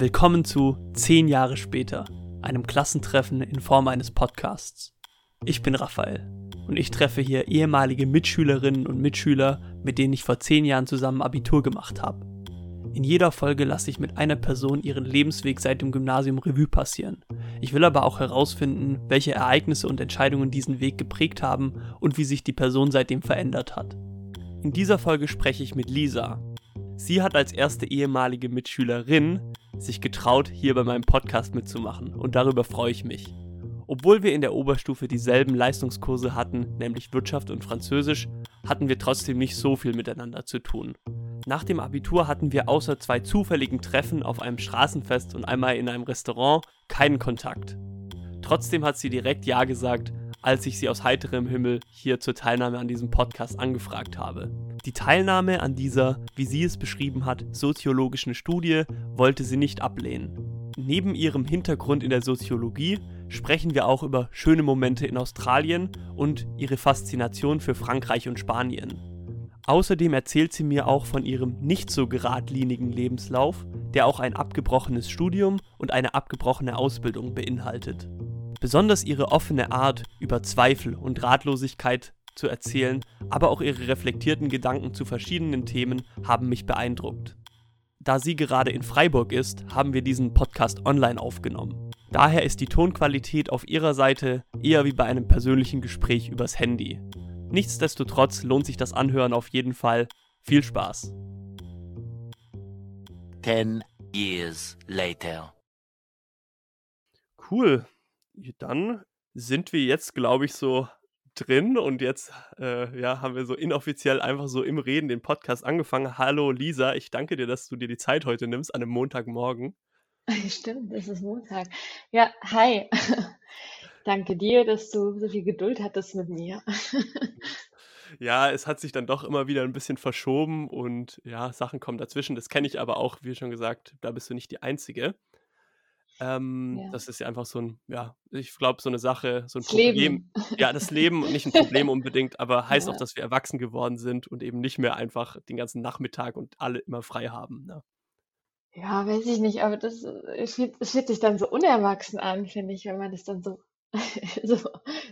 Willkommen zu 10 Jahre später, einem Klassentreffen in Form eines Podcasts. Ich bin Raphael und ich treffe hier ehemalige Mitschülerinnen und Mitschüler, mit denen ich vor 10 Jahren zusammen Abitur gemacht habe. In jeder Folge lasse ich mit einer Person ihren Lebensweg seit dem Gymnasium Revue passieren. Ich will aber auch herausfinden, welche Ereignisse und Entscheidungen diesen Weg geprägt haben und wie sich die Person seitdem verändert hat. In dieser Folge spreche ich mit Lisa. Sie hat als erste ehemalige Mitschülerin sich getraut, hier bei meinem Podcast mitzumachen und darüber freue ich mich. Obwohl wir in der Oberstufe dieselben Leistungskurse hatten, nämlich Wirtschaft und Französisch, hatten wir trotzdem nicht so viel miteinander zu tun. Nach dem Abitur hatten wir außer zwei zufälligen Treffen auf einem Straßenfest und einmal in einem Restaurant keinen Kontakt. Trotzdem hat sie direkt Ja gesagt, als ich sie aus heiterem Himmel hier zur Teilnahme an diesem Podcast angefragt habe. Die Teilnahme an dieser, wie sie es beschrieben hat, soziologischen Studie wollte sie nicht ablehnen. Neben ihrem Hintergrund in der Soziologie sprechen wir auch über schöne Momente in Australien und ihre Faszination für Frankreich und Spanien. Außerdem erzählt sie mir auch von ihrem nicht so geradlinigen Lebenslauf, der auch ein abgebrochenes Studium und eine abgebrochene Ausbildung beinhaltet. Besonders ihre offene Art, über Zweifel und Ratlosigkeit zu erzählen, aber auch ihre reflektierten Gedanken zu verschiedenen Themen haben mich beeindruckt. Da sie gerade in Freiburg ist, haben wir diesen Podcast online aufgenommen. Daher ist die Tonqualität auf ihrer Seite eher wie bei einem persönlichen Gespräch übers Handy. Nichtsdestotrotz lohnt sich das Anhören auf jeden Fall. Viel Spaß. Ten years later. Cool dann sind wir jetzt, glaube ich, so drin und jetzt äh, ja, haben wir so inoffiziell einfach so im Reden den Podcast angefangen. Hallo Lisa, ich danke dir, dass du dir die Zeit heute nimmst an einem Montagmorgen. Stimmt, es ist Montag. Ja, hi. danke dir, dass du so viel Geduld hattest mit mir. ja, es hat sich dann doch immer wieder ein bisschen verschoben und ja, Sachen kommen dazwischen. Das kenne ich aber auch, wie schon gesagt, da bist du nicht die Einzige. Ähm, ja. Das ist ja einfach so ein, ja, ich glaube, so eine Sache, so ein das Problem. Leben. Ja, das Leben und nicht ein Problem unbedingt, aber heißt ja. auch, dass wir erwachsen geworden sind und eben nicht mehr einfach den ganzen Nachmittag und alle immer frei haben. Ne? Ja, weiß ich nicht, aber das äh, fühlt, es fühlt sich dann so unerwachsen an, finde ich, wenn man das dann so, so,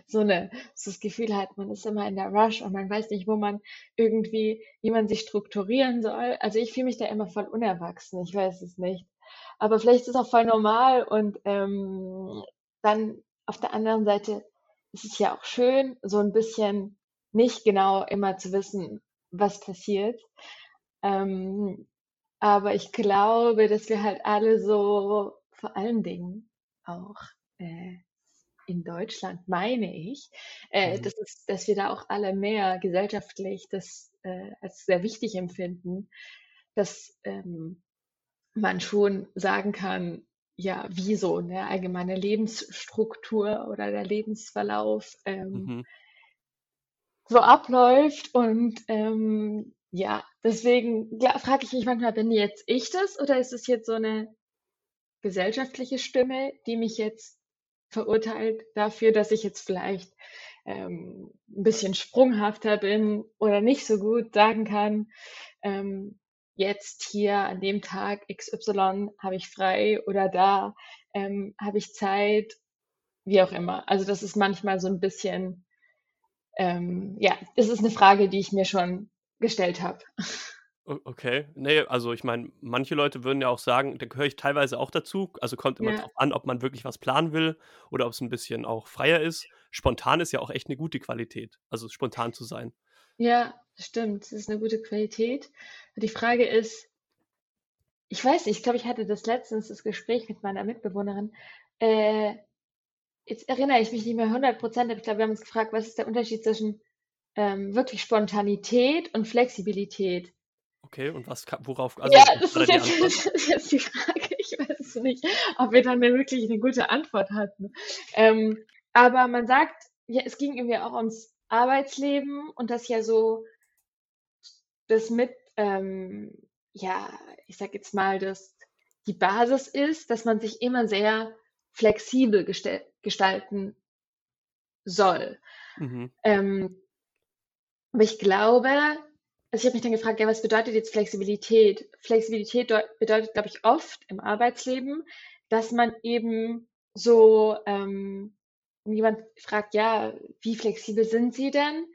so, eine, so das Gefühl hat, man ist immer in der Rush und man weiß nicht, wo man irgendwie, wie man sich strukturieren soll. Also ich fühle mich da immer voll unerwachsen, ich weiß es nicht. Aber vielleicht ist es auch voll normal und ähm, dann auf der anderen Seite ist es ja auch schön, so ein bisschen nicht genau immer zu wissen, was passiert. Ähm, aber ich glaube, dass wir halt alle so vor allen Dingen auch äh, in Deutschland, meine ich, äh, mhm. dass, es, dass wir da auch alle mehr gesellschaftlich das äh, als sehr wichtig empfinden, dass ähm, man schon sagen kann, ja, wie so eine allgemeine Lebensstruktur oder der Lebensverlauf ähm, mhm. so abläuft. Und ähm, ja, deswegen frage ich mich manchmal, bin jetzt ich das oder ist es jetzt so eine gesellschaftliche Stimme, die mich jetzt verurteilt dafür, dass ich jetzt vielleicht ähm, ein bisschen sprunghafter bin oder nicht so gut sagen kann, ähm, jetzt hier an dem Tag XY habe ich frei oder da ähm, habe ich Zeit, wie auch immer. Also das ist manchmal so ein bisschen, ähm, ja, das ist eine Frage, die ich mir schon gestellt habe. Okay, nee, also ich meine, manche Leute würden ja auch sagen, da gehöre ich teilweise auch dazu. Also kommt immer ja. drauf an, ob man wirklich was planen will oder ob es ein bisschen auch freier ist. Spontan ist ja auch echt eine gute Qualität, also spontan zu sein. Ja, stimmt. Das ist eine gute Qualität. Die Frage ist, ich weiß nicht, ich glaube, ich hatte das letztens, das Gespräch mit meiner Mitbewohnerin. Äh, jetzt erinnere ich mich nicht mehr 100 Prozent, aber ich glaube, wir haben uns gefragt, was ist der Unterschied zwischen ähm, wirklich Spontanität und Flexibilität? Okay, und was, worauf, also, ja, das ist, jetzt, das ist jetzt die Frage. Ich weiß nicht, ob wir dann wirklich eine gute Antwort hatten. Ähm, aber man sagt, ja, es ging irgendwie auch ums Arbeitsleben und das ja so das mit, ähm, ja, ich sag jetzt mal, dass die Basis ist, dass man sich immer sehr flexibel gestalten soll. Mhm. Ähm, aber ich glaube, also ich habe mich dann gefragt, ja, was bedeutet jetzt Flexibilität? Flexibilität bedeutet, glaube ich, oft im Arbeitsleben, dass man eben so, ähm, jemand fragt, ja, wie flexibel sind Sie denn?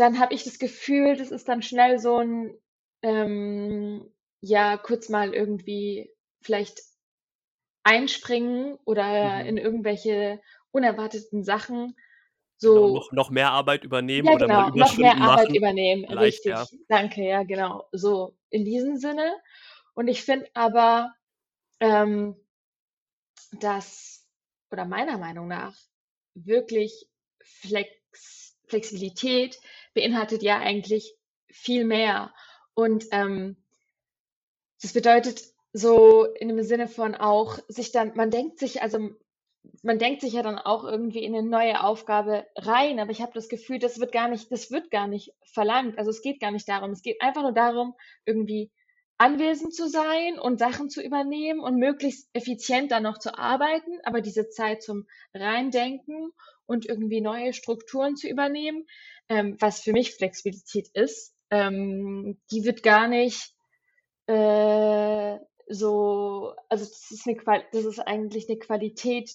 Dann habe ich das Gefühl, das ist dann schnell so ein, ähm, ja, kurz mal irgendwie vielleicht einspringen oder Mhm. in irgendwelche unerwarteten Sachen Genau, so noch, noch mehr Arbeit übernehmen ja, oder mal genau, noch mehr Arbeit machen. übernehmen, Vielleicht, ja. richtig. Danke, ja, genau. So in diesem Sinne. Und ich finde aber, ähm, dass, oder meiner Meinung nach, wirklich Flex, Flexibilität beinhaltet ja eigentlich viel mehr. Und ähm, das bedeutet so in dem Sinne von auch sich dann, man denkt sich, also man denkt sich ja dann auch irgendwie in eine neue Aufgabe rein, aber ich habe das Gefühl, das wird gar nicht, das wird gar nicht verlangt. Also es geht gar nicht darum. Es geht einfach nur darum, irgendwie anwesend zu sein und Sachen zu übernehmen und möglichst effizient dann noch zu arbeiten, aber diese Zeit zum Reindenken und irgendwie neue Strukturen zu übernehmen, ähm, was für mich Flexibilität ist, ähm, die wird gar nicht äh, so, also das ist, eine, das ist eigentlich eine Qualität,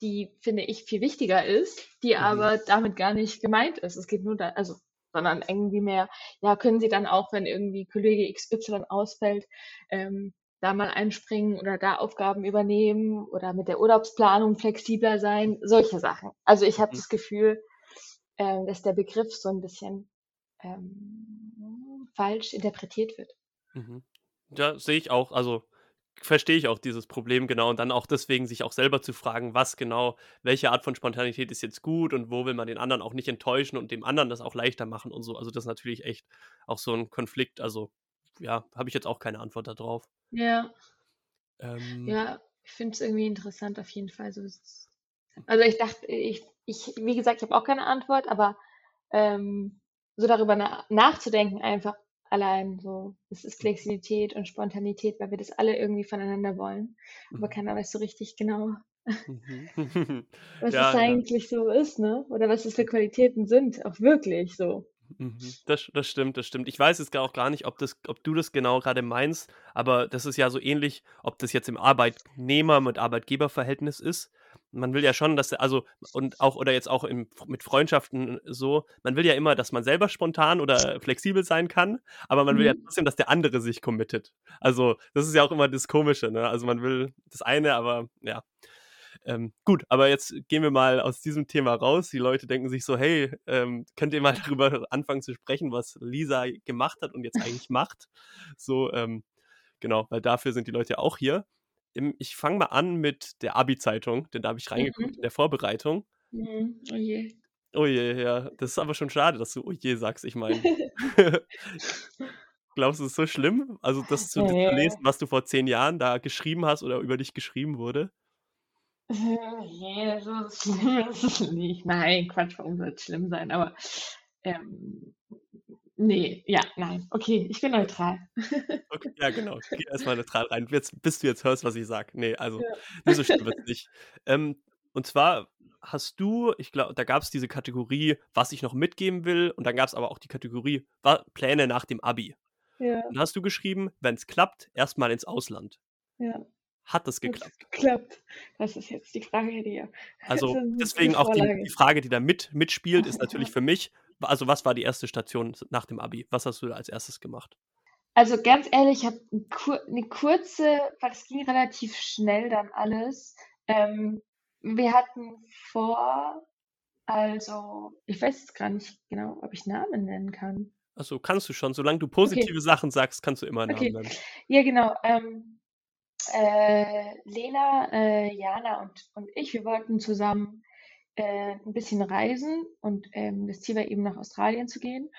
die, finde ich, viel wichtiger ist, die Mhm. aber damit gar nicht gemeint ist. Es geht nur da, also, sondern irgendwie mehr, ja, können Sie dann auch, wenn irgendwie Kollege XY ausfällt, ähm, da mal einspringen oder da Aufgaben übernehmen oder mit der Urlaubsplanung flexibler sein, solche Sachen. Also ich habe Mhm. das Gefühl, ähm, dass der Begriff so ein bisschen ähm, falsch interpretiert wird. Mhm. Ja, sehe ich auch. Also verstehe ich auch dieses Problem genau und dann auch deswegen sich auch selber zu fragen, was genau, welche Art von Spontanität ist jetzt gut und wo will man den anderen auch nicht enttäuschen und dem anderen das auch leichter machen und so. Also das ist natürlich echt auch so ein Konflikt. Also ja, habe ich jetzt auch keine Antwort darauf. Ja, Ähm, ja, ich finde es irgendwie interessant auf jeden Fall. Also ich dachte, ich, ich, wie gesagt, ich habe auch keine Antwort, aber ähm, so darüber na nachzudenken, einfach allein so, es ist Flexibilität und Spontanität, weil wir das alle irgendwie voneinander wollen, aber Mhm. keiner weiß so richtig genau, Mhm. was Ja, es ja. eigentlich so ist, ne? Oder was es für Qualitäten sind, auch wirklich so. Mhm. Das, das stimmt, das stimmt. Ich weiß jetzt gar auch gar nicht, ob, das, ob du das genau gerade meinst, aber das ist ja so ähnlich, ob das jetzt im Arbeitnehmer- mit Arbeitgeberverhältnis ist. Man will ja schon, dass, also, und auch, oder jetzt auch im, mit Freundschaften so, man will ja immer, dass man selber spontan oder flexibel sein kann, aber man will ja Mhm. trotzdem, dass der andere sich committet. Also, das ist ja auch immer das Komische, ne? Also, man will das eine, aber ja. Ähm, gut, aber jetzt gehen wir mal aus diesem Thema raus. Die Leute denken sich so, hey, ähm, könnt ihr mal darüber anfangen zu sprechen, was Lisa gemacht hat und jetzt eigentlich macht? So, ähm, genau, weil dafür sind die Leute ja auch hier. Im, ich fange mal an mit der Abi-Zeitung, denn da habe ich reingeguckt Mhm. in der Vorbereitung. Mhm. Oh je. Oh je, ja, das ist aber schon schade, dass du oh je sagst. Ich meine, glaubst du, es ist so schlimm? Also, das zu, zu Nee. lesen, was du vor zehn Jahren da geschrieben hast oder über dich geschrieben wurde? Nee, so schlimm ist es nicht. Nein, Quatsch, warum soll es schlimm sein? Aber ähm, nee, ja, nein. Okay, ich bin neutral. Okay, ja, genau. Geh erstmal neutral rein, jetzt, bis du jetzt hörst, was ich sage. Nee, also, Ja. nicht so schlimm wird's nicht. Ähm, und zwar hast du, ich glaube, da gab es diese Kategorie, was ich noch mitgeben will, und dann gab es aber auch die Kategorie Pläne nach dem Abi. Ja, Und da hast du geschrieben, wenn es klappt, erstmal ins Ausland. ja. Hat das Hat's geklappt? geklappt? Das ist jetzt die Frage, die ja. Also, deswegen auch die, die Frage, die da mit, mitspielt, ist natürlich für mich, also was war die erste Station nach dem Abi? Was hast du da als erstes gemacht? Also ganz ehrlich, ich habe eine kurze, weil es ging relativ schnell dann alles. Ähm, wir hatten vor, also ich weiß jetzt gar nicht genau, ob ich Namen nennen kann. Also kannst du schon, solange du positive Sachen sagst, kannst du immer Namen Okay. nennen. Ja, genau. Ähm, äh, Lena, äh, Jana und, und ich, wir wollten zusammen äh, ein bisschen reisen und ähm, das Ziel war eben nach Australien zu gehen.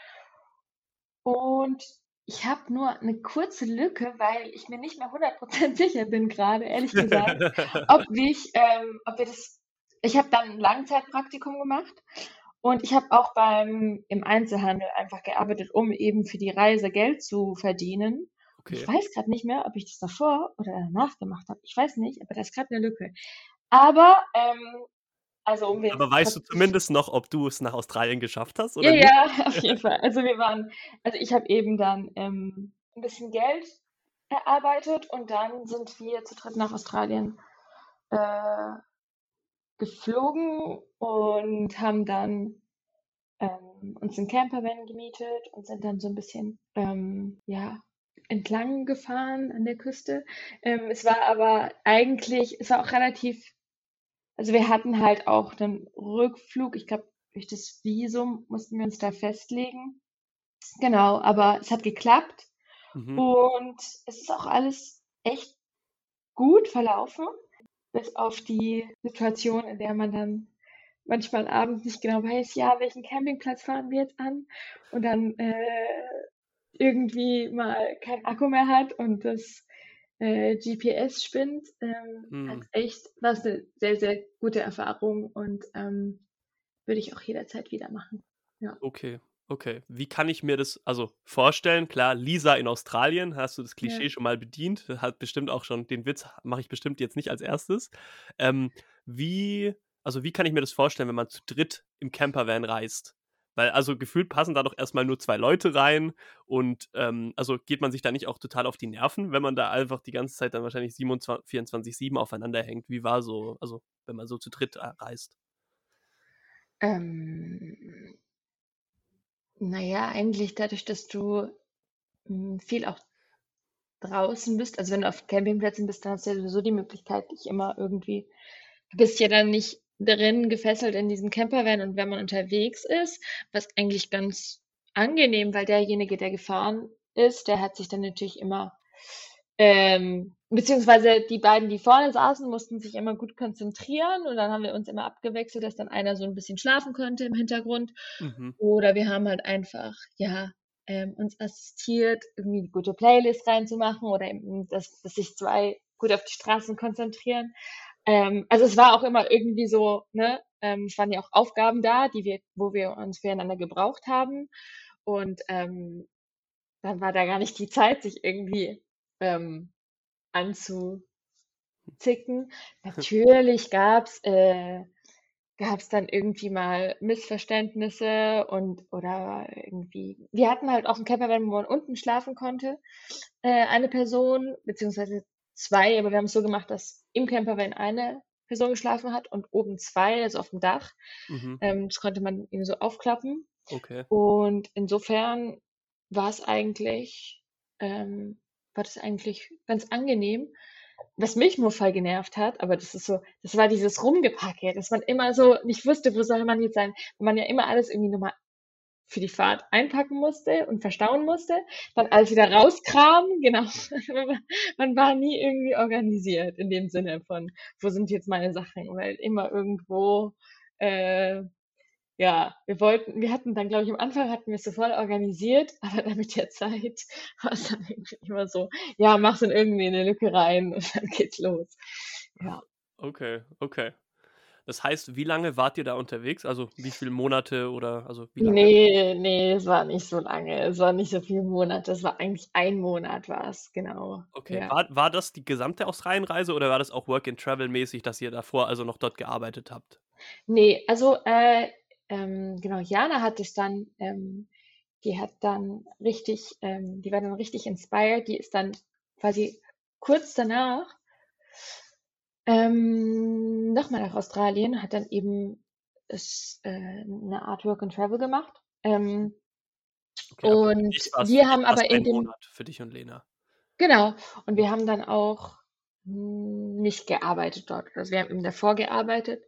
Und ich habe nur eine kurze Lücke, weil ich mir nicht mehr 100% sicher bin gerade, ehrlich gesagt, ob ich, ähm, ob wir das, ich habe dann ein Langzeitpraktikum gemacht und ich habe auch beim, im Einzelhandel einfach gearbeitet, um eben für die Reise Geld zu verdienen. Und Ich Okay. weiß gerade nicht mehr, ob ich das davor oder danach gemacht habe. Ich weiß nicht, aber da ist gerade eine Lücke. Aber ähm, Also um Aber weißt du zumindest noch, ob du es nach Australien geschafft hast? Oder ja, nicht? ja, auf jeden Fall. Also wir waren, also ich habe eben dann ähm, ein bisschen Geld erarbeitet und dann sind wir zu dritt nach Australien äh, geflogen und haben dann ähm, uns einen Campervan gemietet und sind dann so ein bisschen ähm, ja entlang gefahren an der Küste. Ähm, es war aber eigentlich, es war auch relativ also wir hatten halt auch einen Rückflug. Ich glaube, durch das Visum mussten wir uns da festlegen. Genau, aber es hat geklappt. Mhm. Und es ist auch alles echt gut verlaufen. Bis auf die Situation, in der man dann manchmal abends nicht genau weiß, ja, welchen Campingplatz fahren wir jetzt an? Und dann äh, irgendwie mal kein Akku mehr hat und das äh, GPS spinnt, ähm, hm. hat echt, war es eine sehr, sehr gute Erfahrung und ähm, würde ich auch jederzeit wieder machen. Ja. Okay, okay. Wie kann ich mir das also vorstellen? Klar, Lisa in Australien, hast du das Klischee ja. schon mal bedient, hat bestimmt auch schon, den Witz mache ich bestimmt jetzt nicht als erstes. Ähm, wie, also wie kann ich mir das vorstellen, wenn man zu dritt im Campervan reist? Weil also gefühlt passen da doch erstmal nur zwei Leute rein und ähm, also geht man sich da nicht auch total auf die Nerven, wenn man da einfach die ganze Zeit dann wahrscheinlich 24-7 aufeinander hängt. Wie war so, also wenn man so zu dritt äh, reist? Ähm, naja, eigentlich dadurch, dass du hm, viel auch draußen bist, also wenn du auf Campingplätzen bist, dann hast du ja sowieso die Möglichkeit, dich immer irgendwie, du bist ja dann nicht drin gefesselt in diesem Campervan und wenn man unterwegs ist, was eigentlich ganz angenehm, weil derjenige, der gefahren ist, der hat sich dann natürlich immer, ähm, beziehungsweise die beiden, die vorne saßen, mussten sich immer gut konzentrieren und dann haben wir uns immer abgewechselt, dass dann einer so ein bisschen schlafen konnte im Hintergrund mhm. oder wir haben halt einfach, ja, ähm, uns assistiert, irgendwie eine gute Playlist reinzumachen oder eben, dass, dass sich zwei gut auf die Straßen konzentrieren. Ähm, also es war auch immer irgendwie so, ne, ähm, es waren ja auch Aufgaben da, die wir, wo wir uns füreinander gebraucht haben. Und ähm, dann war da gar nicht die Zeit, sich irgendwie ähm, anzuzicken. Natürlich gab's äh, gab's dann irgendwie mal Missverständnisse und oder irgendwie. Wir hatten halt auch einen Campervan, wo man unten schlafen konnte, äh, eine Person beziehungsweise zwei, aber wir haben es so gemacht, dass im Campervan eine Person geschlafen hat und oben zwei, also auf dem Dach. Mhm. Ähm, das konnte man eben so aufklappen. Okay. Und insofern war es eigentlich, ähm, war das eigentlich ganz angenehm. Was mich nur voll genervt hat, aber das ist so, das war dieses Rumgepacke, dass man immer so nicht wusste, wo soll man jetzt sein, wenn man ja immer alles irgendwie nochmal für die Fahrt einpacken musste und verstauen musste, dann alles wieder rauskramen, genau. Man war nie irgendwie organisiert in dem Sinne von, wo sind jetzt meine Sachen, weil immer irgendwo, äh, ja, wir wollten, wir hatten dann, glaube ich, am Anfang hatten wir es so voll organisiert, aber dann mit der Zeit war es dann immer so, ja, mach's in irgendwie eine Lücke rein und dann geht's los. Ja. Okay, okay. Das heißt, wie lange wart ihr da unterwegs? Also wie viele Monate oder also wie lange? Nee, nee, es war nicht so lange. Es war nicht so viele Monate. Es war eigentlich ein Monat war es, genau. Okay. Ja. War, war das die gesamte Australienreise oder war das auch Work-and-Travel-mäßig, dass ihr davor also noch dort gearbeitet habt? Nee, also äh, ähm, genau, Jana hat es dann, ähm, die hat dann richtig, ähm, die war dann richtig inspired. Die ist dann quasi kurz danach ähm, nochmal nach Australien, hat dann eben ist, äh, eine Art Work and Travel gemacht. Ähm, okay, und wir haben aber in dem Monat für dich und Lena. Genau. Und wir haben dann auch nicht gearbeitet dort. Also wir haben eben davor gearbeitet,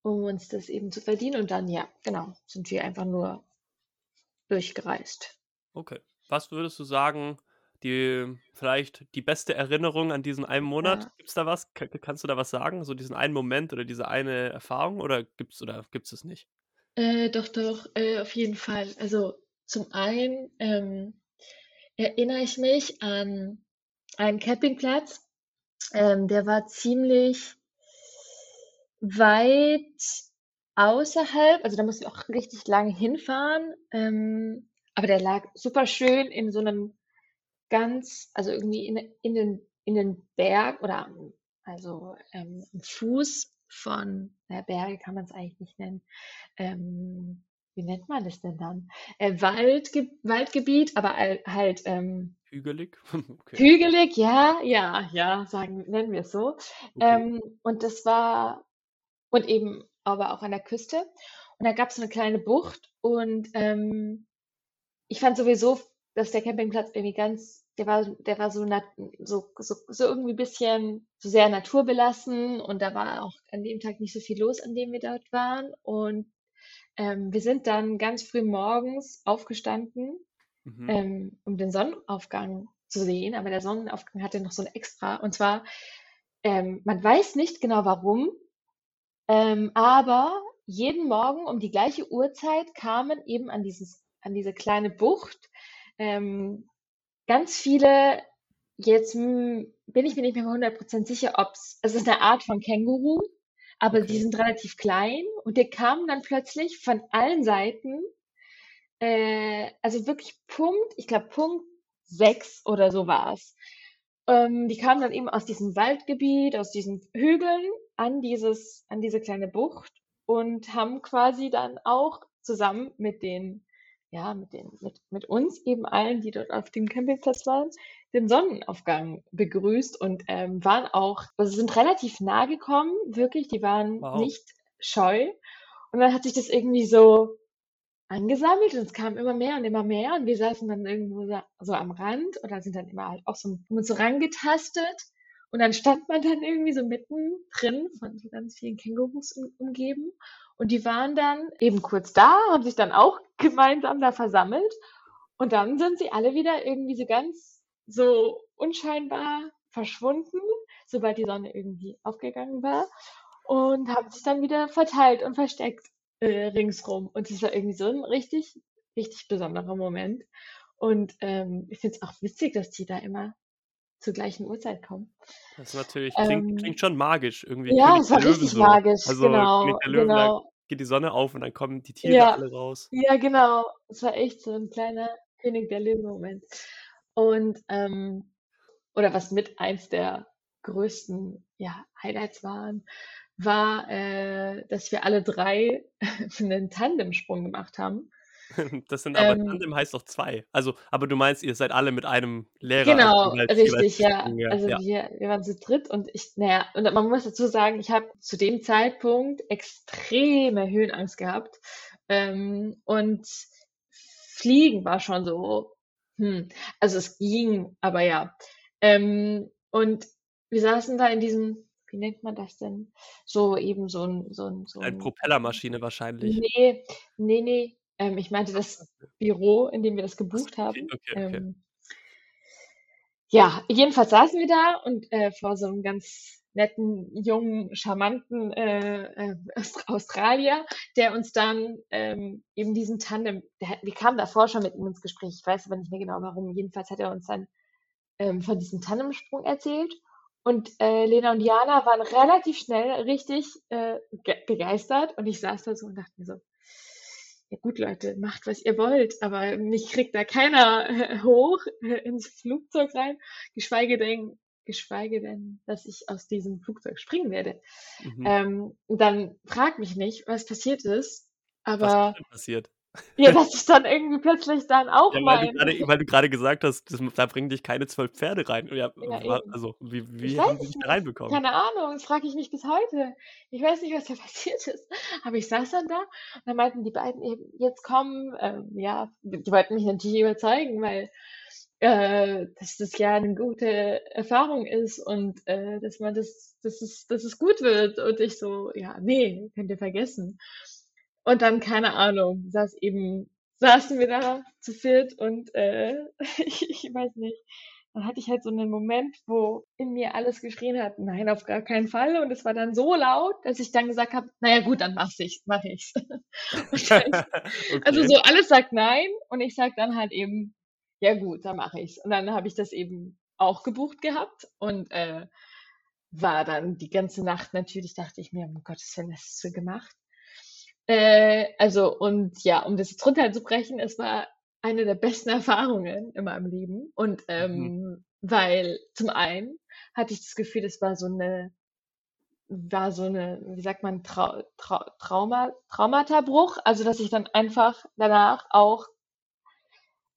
um uns das eben zu verdienen. Und dann, ja, genau, sind wir einfach nur durchgereist. Okay. Was würdest du sagen, die vielleicht die beste Erinnerung an diesen einen Monat? Ja. Gibt's da was? K kannst du da was sagen? So diesen einen Moment oder diese eine Erfahrung oder gibt's oder gibt's es nicht? Äh, doch, doch, äh, auf jeden Fall. Also zum einen ähm, erinnere ich mich an einen Campingplatz. Ähm, der war ziemlich weit außerhalb, also da mussten wir auch richtig lange hinfahren. Ähm, aber der lag super schön in so einem ganz, also irgendwie in, in, den, in den Berg oder also ähm, Fuß von, naja, Berge kann man es eigentlich nicht nennen. Ähm, wie nennt man das denn dann? Äh, Waldge Waldgebiet, aber halt ähm, hügelig. okay. Hügelig, ja, ja, ja, sagen, nennen wir es so. Okay. Ähm, und das war, und eben aber auch an der Küste. Und da gab es so eine kleine Bucht und ähm, ich fand sowieso, dass der Campingplatz irgendwie ganz, der war, der war so, so, so, so irgendwie ein bisschen so sehr naturbelassen und da war auch an dem Tag nicht so viel los, an dem wir dort waren. Und ähm, wir sind dann ganz früh morgens aufgestanden, mhm. ähm, um den Sonnenaufgang zu sehen. Aber der Sonnenaufgang hatte noch so ein Extra. Und zwar, ähm, man weiß nicht genau warum, ähm, aber jeden Morgen um die gleiche Uhrzeit kamen eben an dieses, an diese kleine Bucht ähm, ganz viele, jetzt hm, bin ich mir nicht mehr 100% sicher, ob es, es ist eine Art von Känguru, aber okay. die sind relativ klein und die kamen dann plötzlich von allen Seiten, äh, also wirklich Punkt, ich glaube Punkt 6 oder so war es. Ähm, die kamen dann eben aus diesem Waldgebiet, aus diesen Hügeln an dieses, an diese kleine Bucht und haben quasi dann auch zusammen mit den, ja, mit den, mit, mit uns eben allen, die dort auf dem Campingplatz waren, den Sonnenaufgang begrüßt und ähm, waren auch, also sind relativ nah gekommen, wirklich, die waren wow. nicht scheu. Und dann hat sich das irgendwie so angesammelt und es kam immer mehr und immer mehr und wir saßen dann irgendwo so, am Rand oder sind dann immer halt auch so, so rangetastet und dann stand man dann irgendwie so mitten drin von so ganz vielen Kängurus um, umgeben und die waren dann eben kurz da, haben sich dann auch gemeinsam da versammelt und dann sind sie alle wieder irgendwie so ganz so unscheinbar verschwunden, sobald die Sonne irgendwie aufgegangen war und haben sich dann wieder verteilt und versteckt äh, ringsrum. Und es war irgendwie so ein richtig, richtig besonderer Moment. Und ähm, ich finde es auch witzig, dass die da immer zur gleichen Uhrzeit kommen. Das ist natürlich, klingt, ähm, klingt schon magisch irgendwie. Ja, es war richtig so. magisch, also, genau. Der Löwen, genau. Geht die Sonne auf und dann kommen die Tiere ja, alle raus. Ja, genau. Es war echt so ein kleiner König der Löwen-Moment. Und, ähm, oder was mit eins der größten ja, Highlights waren, war, äh, dass wir alle drei einen Tandemsprung gemacht haben. Das sind aber ähm, Tandem heißt doch zwei. Also, aber du meinst, ihr seid alle mit einem Lehrer. Genau, halt richtig, ja. ja. Also ja. Wir, wir waren zu dritt und ich, naja, und man muss dazu sagen, ich habe zu dem Zeitpunkt extreme Höhenangst gehabt. Ähm, und Fliegen war schon so hm, also es ging, aber ja. Ähm, und wir saßen da in diesem, wie nennt man das denn? So eben so ein, so ein, so ein Eine Propellermaschine wahrscheinlich. Nee, nee, nee. Ähm, ich meinte das Büro, in dem wir das gebucht haben. Okay, okay. Ähm, ja, jedenfalls saßen wir da und äh, vor so einem ganz netten, jungen, charmanten äh, äh, Australier, der uns dann ähm, eben diesen Tandem, der, wir kamen davor schon mit ihm ins Gespräch, ich weiß aber nicht mehr genau warum, jedenfalls hat er uns dann ähm, von diesem Tandemsprung erzählt. Und äh, Lena und Jana waren relativ schnell richtig äh, begeistert. Und ich saß da so und dachte mir so, ja gut Leute, macht was ihr wollt, aber mich kriegt da keiner äh, hoch äh, ins Flugzeug rein, geschweige denn geschweige denn, dass ich aus diesem Flugzeug springen werde. Mhm. Ähm, dann frag mich nicht, was passiert ist. Aber was ist denn passiert? Ja, dass ich dann irgendwie plötzlich dann auch ja, weil, du weil du gerade gesagt hast, das, da bringen dich keine zwölf Pferde rein. Ja, ja also wie, wie haben sie dich da reinbekommen? Keine Ahnung, das frage ich mich bis heute. Ich weiß nicht, was da passiert ist. Aber ich saß dann da und dann meinten die beiden eben, jetzt kommen, ähm, ja, die wollten mich natürlich überzeugen, weil äh, dass das ja eine gute Erfahrung ist und äh, dass man das, dass es, dass es gut wird. Und ich so, ja, nee, könnt ihr vergessen. Und dann, keine Ahnung, saß eben, saßen wir da zu viert und äh, ich, ich weiß nicht. Dann hatte ich halt so einen Moment, wo in mir alles geschrien hat, nein, auf gar keinen Fall. Und es war dann so laut, dass ich dann gesagt habe, naja gut, dann mach ich's, mach ich's. Dann, okay. Also so alles sagt nein und ich sag dann halt eben, ja gut, dann mache ich's. Und dann habe ich das eben auch gebucht gehabt und äh, war dann die ganze Nacht natürlich, dachte ich mir, um Gottes Willen, was hast du gemacht? Äh, also, und ja, um das jetzt runterzubrechen, es war eine der besten Erfahrungen in meinem Leben. Und ähm, mhm. weil zum einen hatte ich das Gefühl, es war so eine war so eine, wie sagt man, Trau Trau Trauma Traumatabruch. Also, dass ich dann einfach danach auch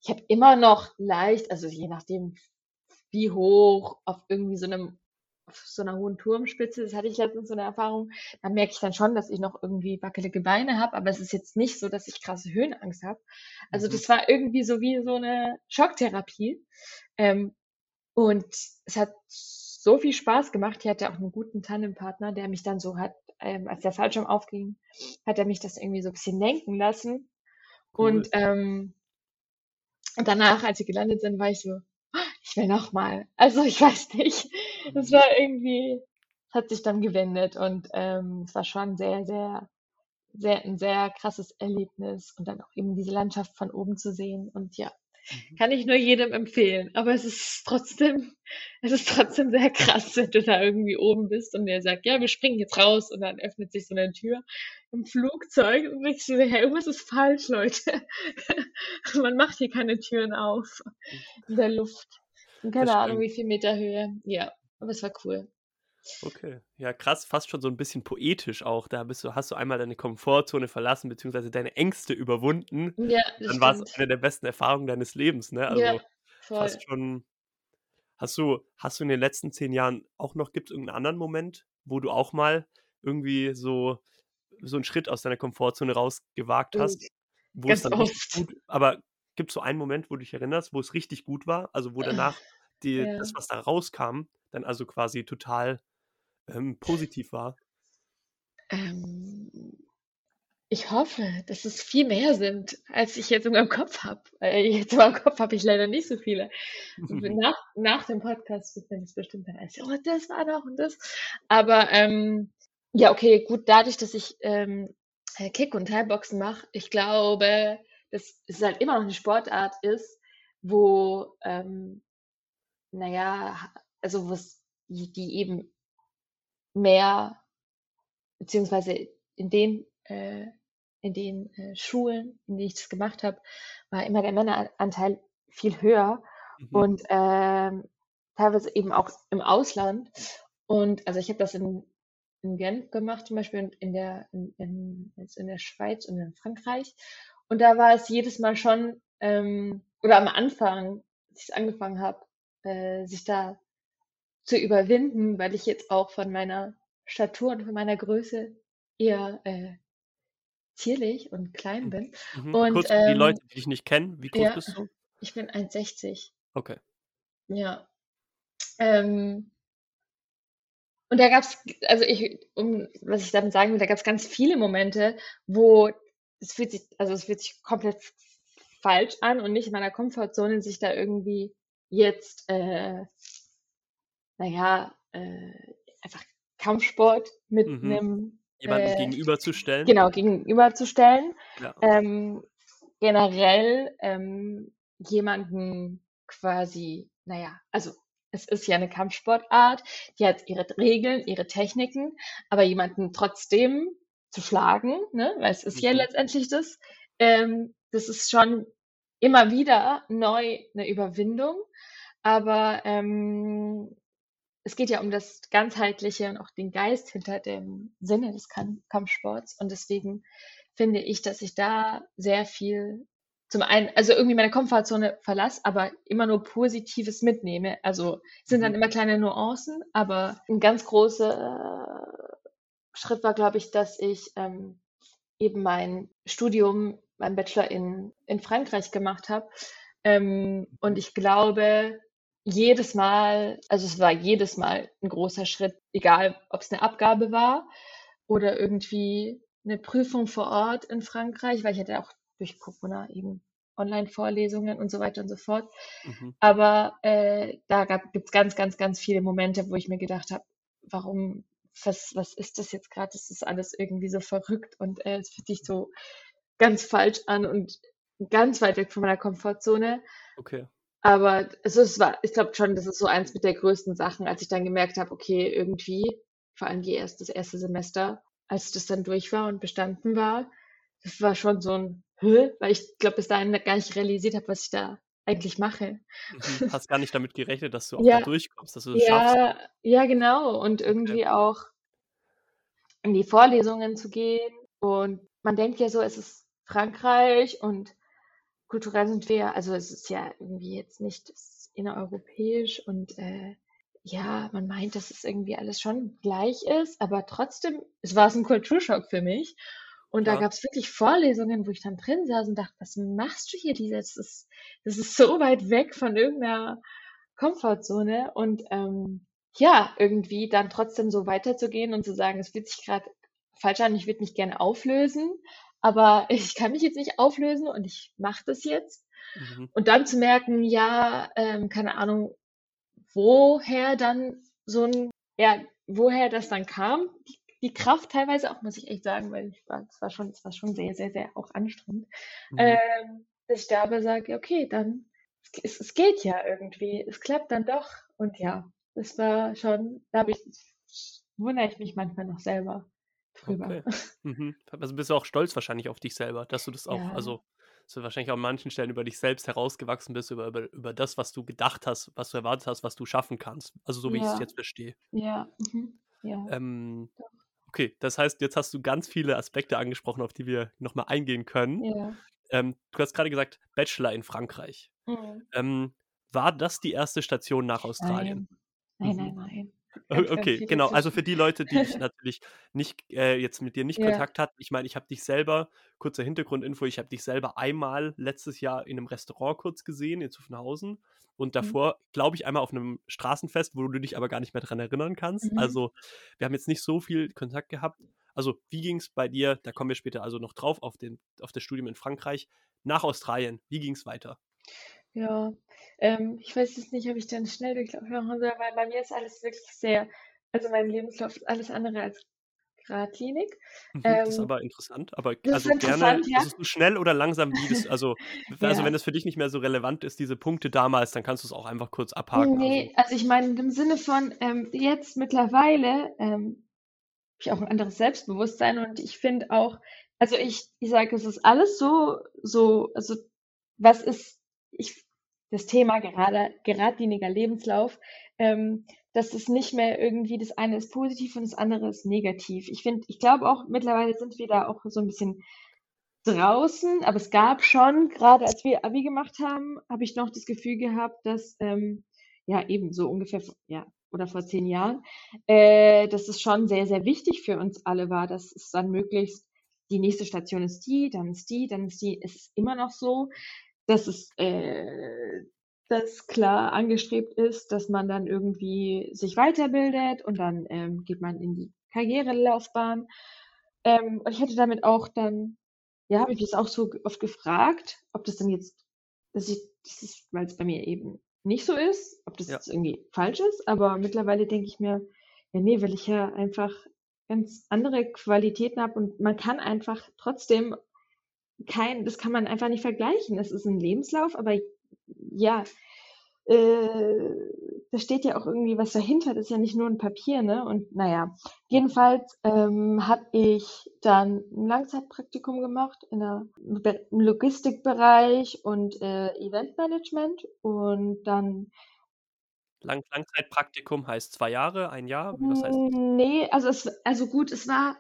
ich habe immer noch leicht, also je nachdem, wie hoch auf irgendwie so einem auf so einer hohen Turmspitze, das hatte ich letztens so eine Erfahrung, da merke ich dann schon, dass ich noch irgendwie wackelige Beine habe, aber es ist jetzt nicht so, dass ich krasse Höhenangst habe. Also Mhm. das war irgendwie so wie so eine Schocktherapie. Ähm, und es hat so viel Spaß gemacht. Ich hatte auch einen guten Tandempartner, der mich dann so hat, ähm, als der Fallschirm aufging, hat er mich das irgendwie so ein bisschen lenken lassen. Cool. Und ähm, danach, als wir gelandet sind, war ich so, "Ah, ich will noch mal. Also ich weiß nicht. Es war irgendwie, es hat sich dann gewendet und ähm, es war schon sehr, sehr, sehr, ein sehr krasses Erlebnis und dann auch eben diese Landschaft von oben zu sehen. Und ja, Mhm. kann ich nur jedem empfehlen. Aber es ist trotzdem, es ist trotzdem sehr krass, wenn du da irgendwie oben bist und der sagt, ja, wir springen jetzt raus und dann öffnet sich so eine Tür im Flugzeug und ich so, hey, irgendwas ist falsch, Leute. Man macht hier keine Türen auf in der Luft. Keine Ahnung, wie viel Meter Höhe. Ja, aber es war cool. Okay. Ja, krass, fast schon so ein bisschen poetisch auch. Da bist du, hast du einmal deine Komfortzone verlassen, beziehungsweise deine Ängste überwunden. Ja, das Dann war es eine der besten Erfahrungen deines Lebens, ne? Ja, Also voll. fast schon. Hast du, hast du in den letzten zehn Jahren auch noch, gibt es irgendeinen anderen Moment, wo du auch mal irgendwie so, so einen Schritt aus deiner Komfortzone rausgewagt hast, wo es ganz dann richtig oft. gut, aber gibt es so einen Moment, wo du dich erinnerst, wo es richtig gut war? Also wo danach die, Ja. das, was da rauskam, dann also quasi total ähm, positiv war? Ähm, ich hoffe, dass es viel mehr sind, als ich jetzt in meinem Kopf habe. Äh, jetzt in meinem Kopf habe ich leider nicht so viele. Nach, nach dem Podcast wird das bestimmt dann alles, oh, das war noch und das. Aber ähm, ja, okay, gut, dadurch, dass ich ähm, äh, Kick- und Thai-Boxen mache, ich glaube, dass es halt immer noch eine Sportart ist, wo, ähm, naja, also wo es die, eben mehr, beziehungsweise in den, äh, in den äh, Schulen, in denen ich das gemacht habe, war immer der Männeranteil viel höher Mhm. und ähm, teilweise eben auch im Ausland. Und also ich habe das in, in Genf gemacht, zum Beispiel und in der, in, in, jetzt in der Schweiz und in Frankreich. Und da war es jedes Mal schon, ähm, oder am Anfang, als ich es angefangen habe, äh, sich da zu überwinden, weil ich jetzt auch von meiner Statur und von meiner Größe eher äh, zierlich und klein bin. Mhm. Und Kurz für die ähm, Leute, die dich nicht kennen, wie groß ja, bist du? ich bin 1,60. Okay. Ja. Ähm, und da gab's, also ich, um was ich damit sagen will, da gab's ganz viele Momente, wo es fühlt sich, also es fühlt sich komplett falsch an und nicht in meiner Komfortzone, sich da irgendwie jetzt, äh, naja, äh, einfach Kampfsport mit Mhm. einem Jemanden äh, gegenüberzustellen. genau gegenüberzustellen. Ja. Ähm, generell ähm, jemanden quasi, naja, also es ist ja eine Kampfsportart, die hat ihre Regeln, ihre Techniken, aber jemanden trotzdem zu schlagen, ne, weil es ist ja Mhm. letztendlich das, ähm, das ist schon immer wieder neu eine Überwindung, aber ähm, es geht ja um das Ganzheitliche und auch den Geist hinter dem Sinne des Kam- Kampfsports. Und deswegen finde ich, dass ich da sehr viel zum einen, also irgendwie meine Komfortzone verlasse, aber immer nur Positives mitnehme. Also es sind dann Mhm. immer kleine Nuancen, aber ein ganz großer Schritt war, glaube ich, dass ich ähm, eben mein Studium, mein Bachelor in, in Frankreich gemacht habe. Ähm, und ich glaube, jedes Mal, also es war jedes Mal ein großer Schritt, egal ob es eine Abgabe war oder irgendwie eine Prüfung vor Ort in Frankreich, weil ich hatte auch durch Corona eben Online-Vorlesungen und so weiter und so fort. Mhm. Aber äh, da gibt es ganz, ganz, ganz viele Momente, wo ich mir gedacht habe, warum, was, was ist das jetzt gerade? Das ist alles irgendwie so verrückt und äh, es fühlt sich so ganz falsch an und ganz weit weg von meiner Komfortzone. Okay. Aber also es war, ich glaube schon, das ist so eins mit der größten Sachen, als ich dann gemerkt habe, okay, irgendwie, vor allem die erst, das erste Semester, als das dann durch war und bestanden war, das war schon so ein Hö, weil ich glaube, bis dahin gar nicht realisiert habe, was ich da eigentlich mache. Mhm. Hast gar nicht damit gerechnet, dass du auch da Ja, durchkommst, dass du das schaffst. ja, ja, genau. Und irgendwie auch, in die Vorlesungen zu gehen. Und man denkt ja so, es ist Frankreich und kulturell sind wir, also es ist ja irgendwie jetzt nicht innereuropäisch und äh, ja, man meint, dass es irgendwie alles schon gleich ist, aber trotzdem, es war es ein Kulturschock für mich. Und da Ja. gab es wirklich Vorlesungen, wo ich dann drin saß und dachte, was machst du hier? Das ist, das ist so weit weg von irgendeiner Komfortzone. Und ähm, ja, irgendwie dann trotzdem so weiterzugehen und zu sagen, es fühlt sich gerade falsch an, ich würde mich gerne auflösen, aber ich kann mich jetzt nicht auflösen und ich mache das jetzt. Mhm. Und dann zu merken, ja, ähm, keine Ahnung, woher dann so ein, ja, woher das dann kam, die, die Kraft teilweise auch, muss ich echt sagen, weil ich war, es war schon, es war schon sehr, sehr, sehr auch anstrengend, Mhm. ähm, dass ich da aber sage, okay, dann, es, es geht ja irgendwie, es klappt dann doch. Und ja, das war schon, da habe ich, wundere ich mich manchmal noch selber drüber. Okay. Mhm. Also bist du auch stolz wahrscheinlich auf dich selber, dass du das auch, Ja. also dass du wahrscheinlich auch an manchen Stellen über dich selbst herausgewachsen bist, über, über, über das, was du gedacht hast, was du erwartet hast, was du schaffen kannst. Also so wie ich es Ja. jetzt verstehe. Ja, mhm, ja. Ähm, okay, das heißt, jetzt hast du ganz viele Aspekte angesprochen, auf die wir nochmal eingehen können. Ja. Ähm, du hast gerade gesagt, Bachelor in Frankreich. Mhm. Ähm, war das die erste Station nach Australien? Nein, nein, Mhm. nein, nein. Ganz, Okay, genau. Also für die Leute, die dich natürlich nicht äh, jetzt mit dir nicht Ja. Kontakt hatten, ich meine, ich habe dich selber, kurzer Hintergrundinfo, ich habe dich selber einmal letztes Jahr in einem Restaurant kurz gesehen in Zuffenhausen und Mhm. davor, glaube ich, einmal auf einem Straßenfest, wo du dich aber gar nicht mehr dran erinnern kannst. Mhm. Also wir haben jetzt nicht so viel Kontakt gehabt. Also wie ging es bei dir, da kommen wir später also noch drauf, auf, den, auf das Studium in Frankreich, nach Australien, wie ging es weiter? Ja, ähm, ich weiß jetzt nicht, ob ich dann schnell durchlaufen machen soll, weil bei mir ist alles wirklich sehr, also mein Lebenslauf ist alles andere als geradlinig. Mhm, das ist Ähm, aber interessant. Aber das ist also gerne, interessant, ja. also so schnell oder langsam, wie das, also, also Ja. wenn es für dich nicht mehr so relevant ist, diese Punkte damals, dann kannst du es auch einfach kurz abhaken. Nee, also ich meine im Sinne von ähm, jetzt mittlerweile ähm, habe ich auch ein anderes Selbstbewusstsein und ich finde auch, also ich, ich sage, es ist alles so, so, also was ist, ich, das Thema gerade, geradliniger Lebenslauf, ähm, dass es nicht mehr irgendwie, das eine ist positiv und das andere ist negativ. Ich finde, ich glaube auch, mittlerweile sind wir da auch so ein bisschen draußen, aber es gab schon, gerade als wir Abi gemacht haben, habe ich noch das Gefühl gehabt, dass, ähm, ja, eben so ungefähr, ja, oder vor zehn Jahren, äh, dass es schon sehr, sehr wichtig für uns alle war, dass es dann möglichst, die nächste Station ist die, dann ist die, dann ist die, es ist immer noch so, dass es, äh, dass klar angestrebt ist, dass man dann irgendwie sich weiterbildet und dann ähm, geht man in die Karrierelaufbahn. Ähm, und ich hatte damit auch dann, ja, habe ich das auch so oft gefragt, ob das dann jetzt, dass ich, das ist, weil es bei mir eben nicht so ist, ob das Ja. jetzt irgendwie falsch ist, aber mittlerweile denke ich mir, ja, nee, weil ich ja einfach ganz andere Qualitäten habe und man kann einfach trotzdem kein, das kann man einfach nicht vergleichen. Es ist ein Lebenslauf, aber ja, äh, da steht ja auch irgendwie was dahinter. Das ist ja nicht nur ein Papier, ne? Und naja, jedenfalls ähm, habe ich dann ein Langzeitpraktikum gemacht in der, im Logistikbereich und äh, Eventmanagement und dann Lang Langzeitpraktikum heißt zwei Jahre, ein Jahr, was heißt das? Nee, also es, also gut, es war,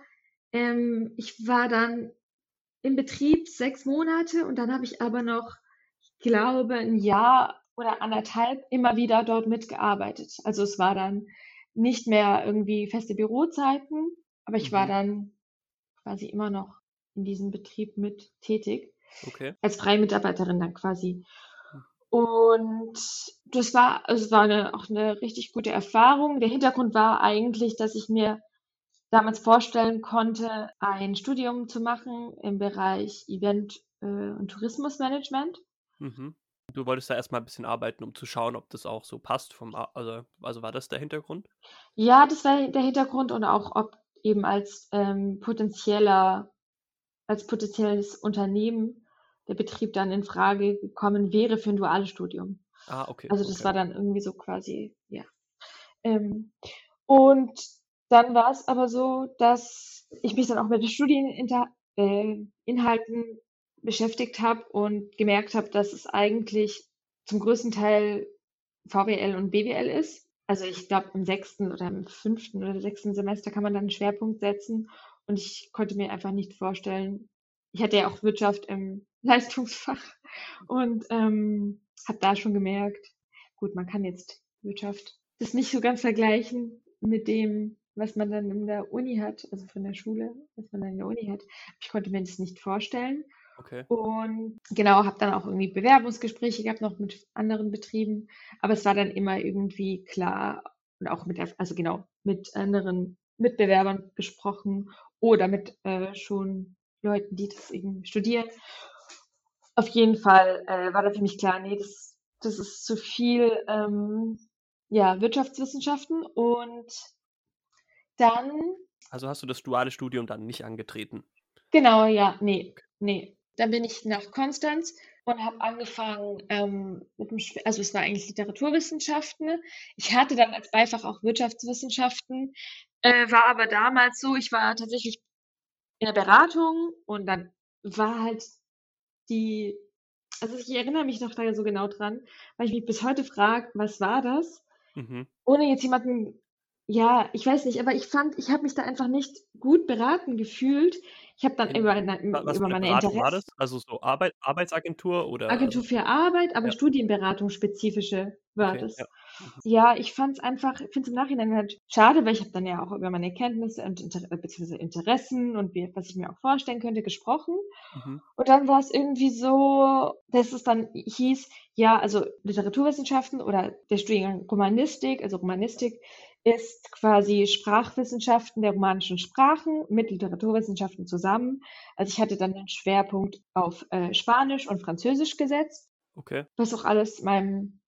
ähm, ich war dann im Betrieb sechs Monate und dann habe ich aber noch, ich glaube, ein Jahr oder anderthalb immer wieder dort mitgearbeitet. Also es war dann nicht mehr irgendwie feste Bürozeiten, aber ich war Mhm. dann quasi immer noch in diesem Betrieb mit tätig Okay. als freie Mitarbeiterin dann quasi. Und das war, also es war eine, auch eine richtig gute Erfahrung. Der Hintergrund war eigentlich, dass ich mir damals vorstellen konnte, ein Studium zu machen im Bereich Event- äh, und Tourismusmanagement. Mhm. Du wolltest da erstmal ein bisschen arbeiten, um zu schauen, ob das auch so passt. Vom, also, also war das der Hintergrund? Ja, das war der Hintergrund und auch ob eben als ähm, potenzieller, als potenzielles Unternehmen der Betrieb dann in Frage gekommen wäre für ein duales Studium. Ah, okay. Also das okay. war dann irgendwie so quasi, ja. Ähm, und dann war es aber so, dass ich mich dann auch mit den Studieninhalten äh, beschäftigt habe und gemerkt habe, dass es eigentlich zum größten Teil VWL und BWL ist. also ich glaube, im sechsten oder im fünften oder sechsten Semester kann man dann einen Schwerpunkt setzen. Und ich konnte mir einfach nicht vorstellen, ich hatte ja auch Wirtschaft im Leistungsfach und ähm, habe da schon gemerkt, gut, man kann jetzt Wirtschaft das nicht so ganz vergleichen mit dem, was man dann in der Uni hat, also von der Schule, was man dann in der Uni hat. Ich konnte mir das nicht vorstellen. Okay. Und genau, habe dann auch irgendwie Bewerbungsgespräche gehabt, noch mit anderen Betrieben. Aber es war dann immer irgendwie klar und auch mit, also genau, mit anderen Mitbewerbern gesprochen oder mit äh, schon Leuten, die das eben studieren. Auf jeden Fall äh, war da für mich klar, nee, das, das ist zu viel ähm, ja, Wirtschaftswissenschaften und dann. Also hast du das duale Studium dann nicht angetreten? Genau, ja, nee, nee. Dann bin ich nach Konstanz und habe angefangen ähm, mit dem, Sp also es war eigentlich Literaturwissenschaften. Ich hatte dann als Beifach auch Wirtschaftswissenschaften, äh, war aber damals so, ich war tatsächlich in der Beratung und dann war halt die, also ich erinnere mich noch da so genau dran, weil ich mich bis heute frage, was war das? Mhm. Ohne jetzt jemanden ja, ich weiß nicht, aber ich fand, ich habe mich da einfach nicht gut beraten gefühlt. Ich habe dann In über, was über 'ne meine Beratung war Interessen. das? Also so Arbeit Arbeitsagentur oder Agentur für Arbeit, aber Ja. studienberatungsspezifische war Okay, das. ja. Mhm. Ja, ich fand es einfach, ich finde es im Nachhinein halt schade, weil ich habe dann ja auch über meine Kenntnisse und Inter äh, beziehungsweise Interessen und wie, was ich mir auch vorstellen könnte, gesprochen. Mhm. Und dann war es irgendwie so, dass es dann hieß, ja, also Literaturwissenschaften oder der Studiengang Romanistik, also Romanistik ist quasi Sprachwissenschaften der romanischen Sprachen mit Literaturwissenschaften zusammen. Also ich hatte dann den Schwerpunkt auf äh, Spanisch und Französisch gesetzt, Okay. was auch alles meinem,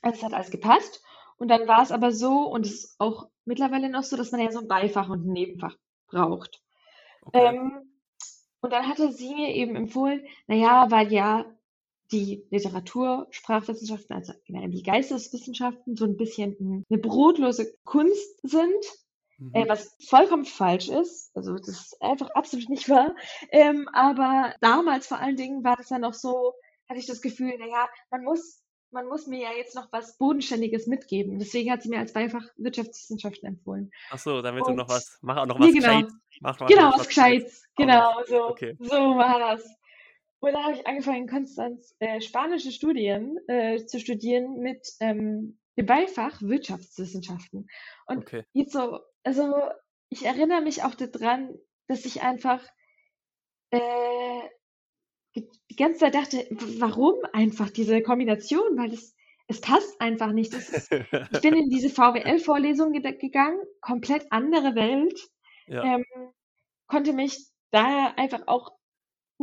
also es hat alles gepasst. Und dann war es aber so, und es ist auch mittlerweile noch so, dass man ja so ein Beifach und ein Nebenfach braucht. Okay. Ähm, und dann hatte sie mir eben empfohlen, naja, weil ja die Literatur, Sprachwissenschaften, also genau die Geisteswissenschaften so ein bisschen eine brotlose Kunst sind, äh, Mhm. was vollkommen falsch ist. Also das ist einfach absolut nicht wahr. Ähm, aber damals vor allen Dingen war das dann noch so, hatte ich das Gefühl, naja, man muss, man muss mir ja jetzt noch was Bodenständiges mitgeben. Deswegen hat sie mir als Beifach Wirtschaftswissenschaften empfohlen. Ach so, damit du noch Und was mach auch noch ja, was genau. Gescheites mach mach Genau, was Gescheites. Genau, so, Okay. so war das. Und dann habe ich angefangen, in Konstanz äh, spanische Studien äh, zu studieren mit ähm, dem Beifach Wirtschaftswissenschaften. Und Okay. jetzt so, also ich erinnere mich auch daran, dass ich einfach äh, die ganze Zeit dachte, warum einfach diese Kombination? Weil es, es passt einfach nicht. Ist, ich bin in diese VWL-Vorlesung ge gegangen, komplett andere Welt Ja. ähm, konnte mich da einfach auch,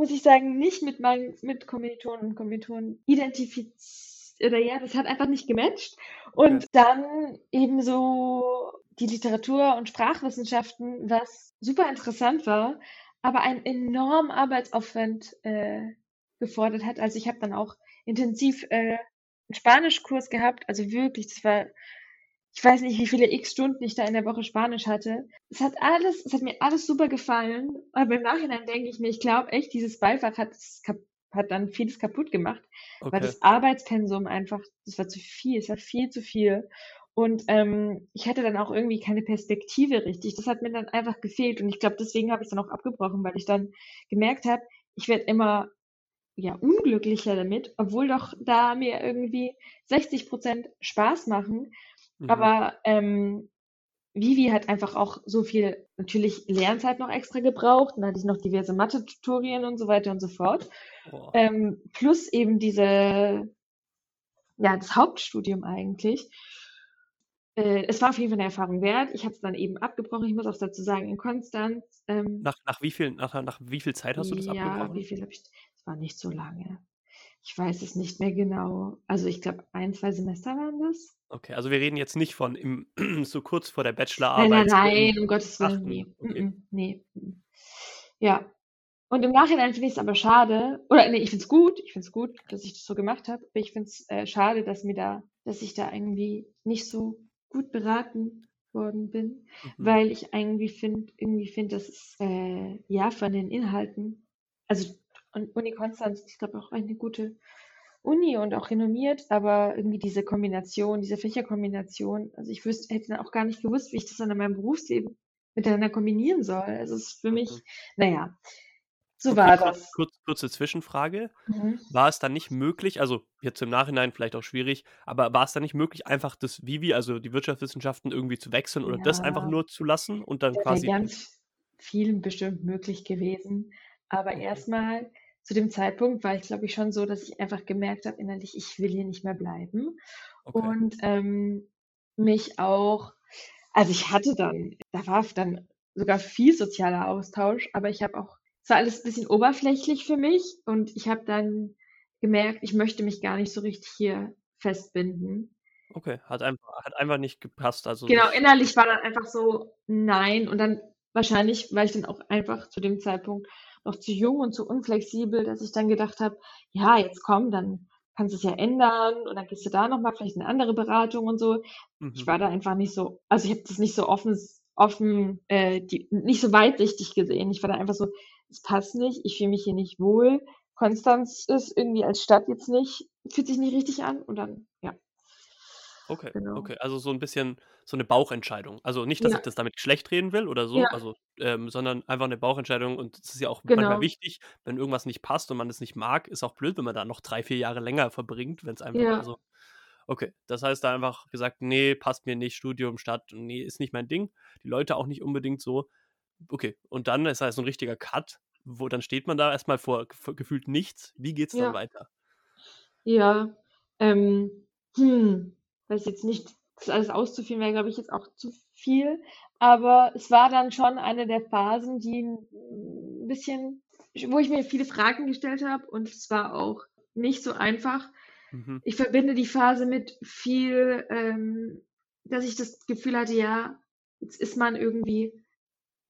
muss ich sagen, nicht mit meinen mit Kommilitonen und Kommilitonen identifizieren. Oder ja, das hat einfach nicht gematcht. Und dann eben so die Literatur- und Sprachwissenschaften, was super interessant war, aber einen enormen Arbeitsaufwand äh, gefordert hat. Also ich habe dann auch intensiv äh, einen Spanischkurs gehabt. Also wirklich, das war ich weiß nicht, wie viele x Stunden ich da in der Woche Spanisch hatte. Es hat alles, es hat mir alles super gefallen. Aber im Nachhinein denke ich mir, ich glaube echt, dieses Beifach hat, hat dann vieles kaputt gemacht, weil Okay. das Arbeitspensum einfach, das war zu viel, es war viel zu viel. Und ähm, ich hatte dann auch irgendwie keine Perspektive richtig. Das hat mir dann einfach gefehlt. Und ich glaube, deswegen habe ich es dann auch abgebrochen, weil ich dann gemerkt habe, ich werde immer ja, unglücklicher damit, obwohl doch da mir irgendwie 60 Prozent Spaß machen. Mhm. Aber ähm, Vivi hat einfach auch so viel natürlich Lernzeit noch extra gebraucht. Dann hatte ich noch diverse Mathe-Tutorien und so weiter und so fort. Ähm, plus eben diese, ja, das Hauptstudium eigentlich. Äh, es war auf jeden Fall eine Erfahrung wert. Ich habe es dann eben abgebrochen. Ich muss auch dazu sagen, in Konstanz, ähm, Nach nach wie viel nach nach wie viel Zeit hast du das ja, wie abgebrochen? viel habe ich? Es war nicht so lange. Ich weiß es nicht mehr genau. Also ich glaube, ein, zwei Semester waren das. Okay, also wir reden jetzt nicht von im so kurz vor der Nein, nein, Bachelorarbeit, so im nein, um Gottes Willen, 8. nee. Okay. Nee. Ja. Und im Nachhinein finde ich es aber schade, oder nee, ich finde es gut, ich finde es gut, dass ich das so gemacht habe, aber ich finde es äh, schade, dass mir da, dass ich da irgendwie nicht so gut beraten worden bin, Mhm. weil ich irgendwie finde, irgendwie finde, dass es äh, ja von den Inhalten, also und Uni Konstanz, ich glaube auch eine gute Uni und auch renommiert, aber irgendwie diese Kombination, diese Fächerkombination, also ich wüsste, hätte dann auch gar nicht gewusst, wie ich das dann in meinem Berufsleben miteinander kombinieren soll. Also es ist für mich, Mhm. naja, so war kurz, das. kurz, kurze Zwischenfrage. Mhm. War es dann nicht möglich, also jetzt im Nachhinein vielleicht auch schwierig, aber war es dann nicht möglich, einfach das Vivi, also die Wirtschaftswissenschaften irgendwie zu wechseln oder das einfach Ja, nur zu lassen und dann da wäre quasi. ganz viel bestimmt möglich gewesen. Aber erstmal zu dem Zeitpunkt war ich, glaube ich, schon so, dass ich einfach gemerkt habe innerlich, ich will hier nicht mehr bleiben. Okay. Und ähm, mich auch, also ich hatte dann, da war dann sogar viel sozialer Austausch, aber ich habe auch, es war alles ein bisschen oberflächlich für mich und ich habe dann gemerkt, ich möchte mich gar nicht so richtig hier festbinden. Okay, hat einfach, hat einfach nicht gepasst. Also Genau, innerlich war dann einfach so nein und dann wahrscheinlich war ich dann auch einfach zu dem Zeitpunkt noch zu jung und zu unflexibel, dass ich dann gedacht habe, ja, jetzt komm, dann kannst du es ja ändern und dann gehst du da nochmal vielleicht eine andere Beratung und so. Ich Mhm. war da einfach nicht so, also ich habe das nicht so offen, offen, äh, die, nicht so weitsichtig gesehen. Ich war da einfach so, es passt nicht, ich fühle mich hier nicht wohl. Konstanz ist irgendwie als Stadt jetzt nicht, fühlt sich nicht richtig an und dann, ja, Okay, genau. okay. Also so ein bisschen so eine Bauchentscheidung. Also nicht, dass ich Ja, das damit schlecht reden will oder so, ja, also, ähm, sondern einfach eine Bauchentscheidung und es ist ja auch manchmal genau. wichtig, wenn irgendwas nicht passt und man es nicht mag, ist auch blöd, wenn man da noch drei, vier Jahre länger verbringt, wenn es einfach, Ja, also, okay. Das heißt da einfach gesagt, nee, passt mir nicht, Studium, Stadt, nee, ist nicht mein Ding. Die Leute auch nicht unbedingt so. Okay. Und dann ist halt so ein richtiger Cut, wo dann steht man da erstmal vor, gefühlt nichts. Wie geht's dann weiter? ja. Ähm, hm, weiß jetzt nicht, das alles auszuführen wäre, glaube ich, jetzt auch zu viel. Aber es war dann schon eine der Phasen, die ein bisschen, wo ich mir viele Fragen gestellt habe und es war auch nicht so einfach. Mhm. Ich verbinde die Phase mit viel, ähm, dass ich das Gefühl hatte, ja, jetzt ist man irgendwie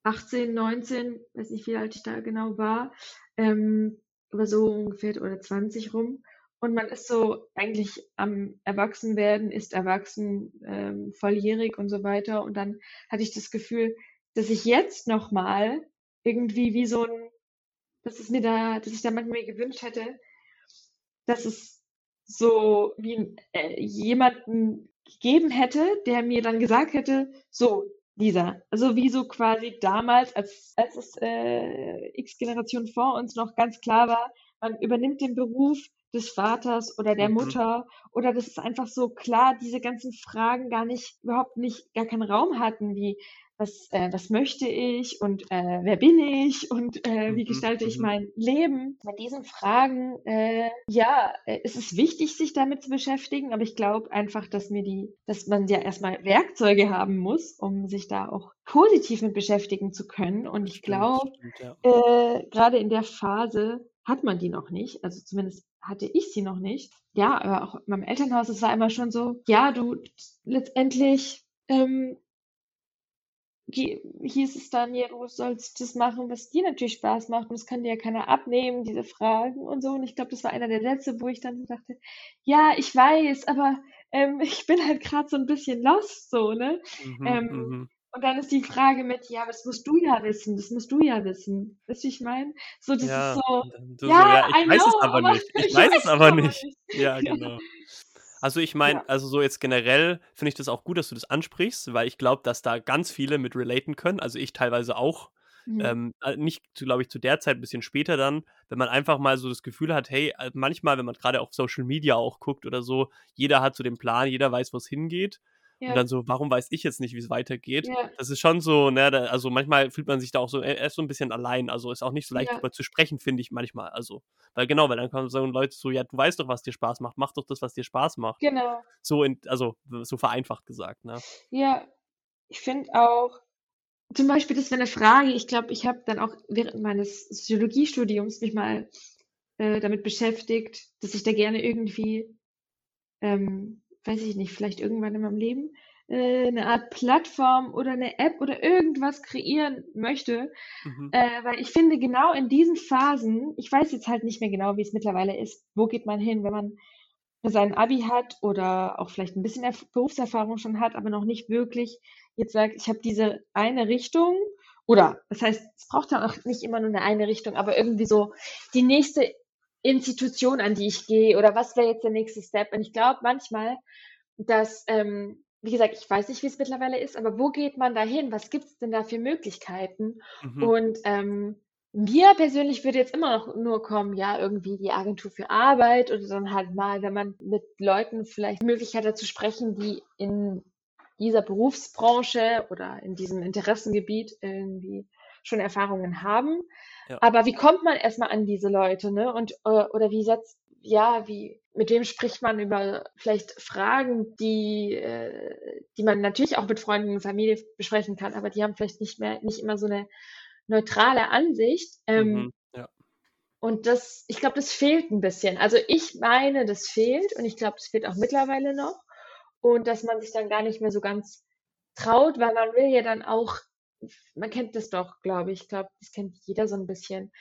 18, 19, weiß nicht, wie alt ich da genau war, ähm, aber so ungefähr oder 20 rum. Und man ist so eigentlich am Erwachsenwerden, ist erwachsen, ähm, volljährig und so weiter. Und dann hatte ich das Gefühl, dass ich jetzt nochmal irgendwie wie so ein, dass es mir da, dass ich da manchmal gewünscht hätte, dass es so wie äh, jemanden gegeben hätte, der mir dann gesagt hätte, so, Lisa, also wie so quasi damals, als, als es äh, x Generationen vor uns noch ganz klar war, man übernimmt den Beruf des Vaters oder der Mhm. Mutter oder das ist einfach so klar, diese ganzen Fragen gar nicht, überhaupt nicht, gar keinen Raum hatten, wie was, äh, was möchte ich und äh, wer bin ich und äh, wie Mhm. gestalte ich Mhm. mein Leben? Bei diesen Fragen, äh, ja, äh, es ist wichtig, sich damit zu beschäftigen, aber ich glaube einfach, dass mir die, dass man ja erstmal Werkzeuge haben muss, um sich da auch positiv mit beschäftigen zu können. Und ich glaube, ja. äh, gerade in der Phase hat man die noch nicht. Also zumindest hatte ich sie noch nicht. Ja, aber auch in meinem Elternhaus, es war immer schon so, ja, du letztendlich ähm, hieß es dann, ja, du sollst das machen, was dir natürlich Spaß macht und das kann dir ja keiner abnehmen, diese Fragen und so. Und ich glaube, das war einer der Sätze, wo ich dann dachte, ja, ich weiß, aber ähm, ich bin halt gerade so ein bisschen lost, so, ne? Mhm, Ähm, mhm. Und dann ist die Frage mit, ja, das musst du ja wissen, das musst du ja wissen. Weißt du, ich meine? So, das ist Ja, so, und dann du so, ja, ja, ich I weiß es know, aber aber nicht. Ich ich weiß es weiß es aber nicht. nicht. Ja, Ja, genau. Also ich ja, meine, also so jetzt generell finde ich das auch gut, dass du das ansprichst, weil ich glaube, dass da ganz viele mit relaten können. Also ich teilweise auch. mhm. Ähm, äh, nicht, glaube ich, zu der Zeit, ein bisschen später dann, wenn man einfach mal so das Gefühl hat, hey, äh, manchmal, wenn man gerade auf Social Media auch guckt oder so, jeder hat so den Plan, jeder weiß, wo es hingeht. Und ja, dann so, warum weiß ich jetzt nicht, wie es weitergeht? ja, Das ist schon so, ne, da, also manchmal fühlt man sich da auch so, er ist so ein bisschen allein. Also ist auch nicht so leicht ja, drüber zu sprechen, finde ich manchmal. Also, weil genau, weil dann kommen so Leute so, ja, du weißt doch, was dir Spaß macht, mach doch das, was dir Spaß macht. genau. So, in, also so vereinfacht gesagt, ne? Ja, ich finde auch, zum Beispiel, das wäre eine Frage, ich glaube, ich habe dann auch während meines Soziologiestudiums mich mal äh, damit beschäftigt, dass ich da gerne irgendwie, ähm, weiß ich nicht, vielleicht irgendwann in meinem Leben äh, eine Art Plattform oder eine App oder irgendwas kreieren möchte, Mhm. äh, weil ich finde, genau in diesen Phasen, ich weiß jetzt halt nicht mehr genau, wie es mittlerweile ist, wo geht man hin, wenn man sein Abi hat oder auch vielleicht ein bisschen Erf Berufserfahrung schon hat, aber noch nicht wirklich jetzt sagt, ich habe diese eine Richtung oder das heißt, es braucht ja auch nicht immer nur eine eine Richtung, aber irgendwie so die nächste Institution, an die ich gehe oder was wäre jetzt der nächste Step? Und ich glaube manchmal, dass, ähm, wie gesagt, ich weiß nicht, wie es mittlerweile ist, aber wo geht man da hin? Was gibt es denn da für Möglichkeiten? Mhm. Und ähm, mir persönlich würde jetzt immer noch nur kommen, ja, irgendwie die Agentur für Arbeit oder dann halt mal, wenn man mit Leuten vielleicht die Möglichkeit hat zu sprechen, die in dieser Berufsbranche oder in diesem Interessengebiet irgendwie schon Erfahrungen haben. Ja. Aber wie kommt man erstmal an diese Leute, ne? Und äh, oder wie setzt, ja, wie, mit wem spricht man über vielleicht Fragen, die, äh, die man natürlich auch mit Freunden und Familie besprechen kann, aber die haben vielleicht nicht mehr, nicht immer so eine neutrale Ansicht. Ähm, Mhm. Ja. und das, ich glaube, das fehlt ein bisschen. Also ich meine, das fehlt und ich glaube, das fehlt auch mittlerweile noch. Und dass man sich dann gar nicht mehr so ganz traut, weil man will ja dann auch, man kennt das doch, glaube ich, ich glaube, das kennt jeder so ein bisschen,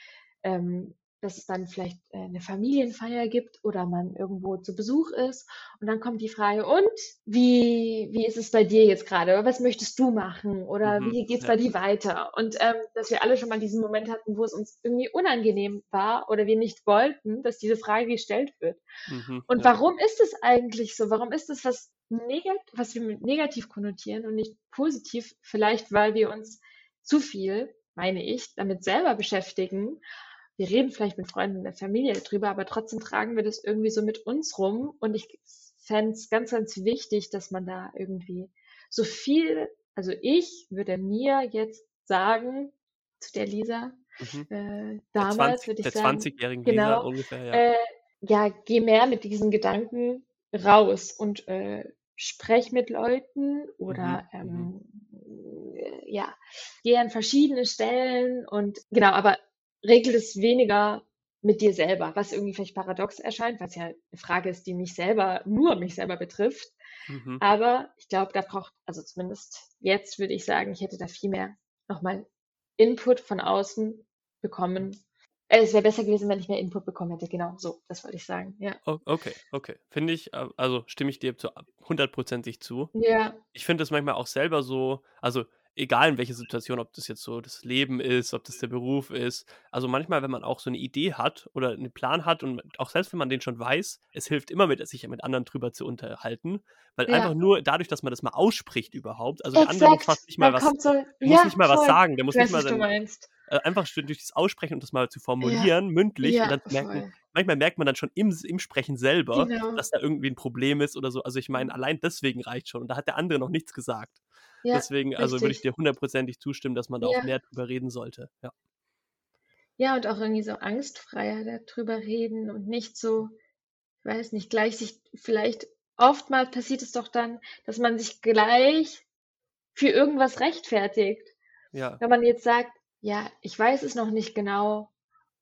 ähm, dass es dann vielleicht äh, eine Familienfeier gibt oder man irgendwo zu Besuch ist und dann kommt die Frage, und wie, wie ist es bei dir jetzt gerade? Oder was möchtest du machen? Oder Mhm. wie geht's Ja. bei dir weiter? Und ähm, dass wir alle schon mal diesen Moment hatten, wo es uns irgendwie unangenehm war oder wir nicht wollten, dass diese Frage gestellt wird. Mhm. Und Ja. warum ist es eigentlich so? Warum ist es was negat was wir mit negativ konnotieren und nicht positiv? Vielleicht, weil wir uns zu viel, meine ich, damit selber beschäftigen. Wir reden vielleicht mit Freunden in der Familie drüber, aber trotzdem tragen wir das irgendwie so mit uns rum. Und ich fände es ganz, ganz wichtig, dass man da irgendwie so viel, also ich würde mir jetzt sagen, zu der Lisa, Mhm. äh, damals 20, würde ich der sagen, 20-jährigen Lisa genau, ungefähr, ja. äh, ja, geh mehr mit diesen Gedanken raus und äh, sprech mit Leuten oder Mhm. ähm, äh, ja, geh an verschiedene Stellen und genau, aber regel es weniger mit dir selber, was irgendwie vielleicht paradox erscheint, was ja eine Frage ist, die mich selber, nur mich selber betrifft. Mhm. Aber ich glaube, da braucht, also zumindest jetzt würde ich sagen, ich hätte da viel mehr nochmal Input von außen bekommen. Äh, Es wäre besser gewesen, wenn ich mehr Input bekommen hätte. Genau, so, das wollte ich sagen. Ja. Okay, okay. Finde ich, äh, also stimme ich dir zu hundertprozentig zu. Ja, Ich finde es manchmal auch selber so, also egal in welcher Situation, ob das jetzt so das Leben ist, ob das der Beruf ist. Also manchmal, wenn man auch so eine Idee hat oder einen Plan hat und auch selbst wenn man den schon weiß, es hilft immer mit, sich mit anderen drüber zu unterhalten, weil Ja. einfach nur dadurch, dass man das mal ausspricht überhaupt, also der andere muss exakt. fast nicht mal was, so, der muss ja, nicht mal was sagen, der muss Ich nicht weiß, mal sein, meinst. äh, einfach durch das Aussprechen und das mal zu formulieren, mündlich, und Ja, dann merken, manchmal merkt man dann schon im, im Sprechen selber, Genau. dass da irgendwie ein Problem ist oder so. Also ich meine, allein deswegen reicht schon. Und da hat der andere noch nichts gesagt. Ja, deswegen, also würde ich dir hundertprozentig zustimmen, dass man da auch Ja. mehr drüber reden sollte. Ja. Ja, und auch irgendwie so angstfreier darüber reden und nicht so, ich weiß nicht, gleich sich vielleicht, oftmals passiert es doch dann, dass man sich gleich für irgendwas rechtfertigt. Ja. Wenn man jetzt sagt, ja, ich weiß es noch nicht genau,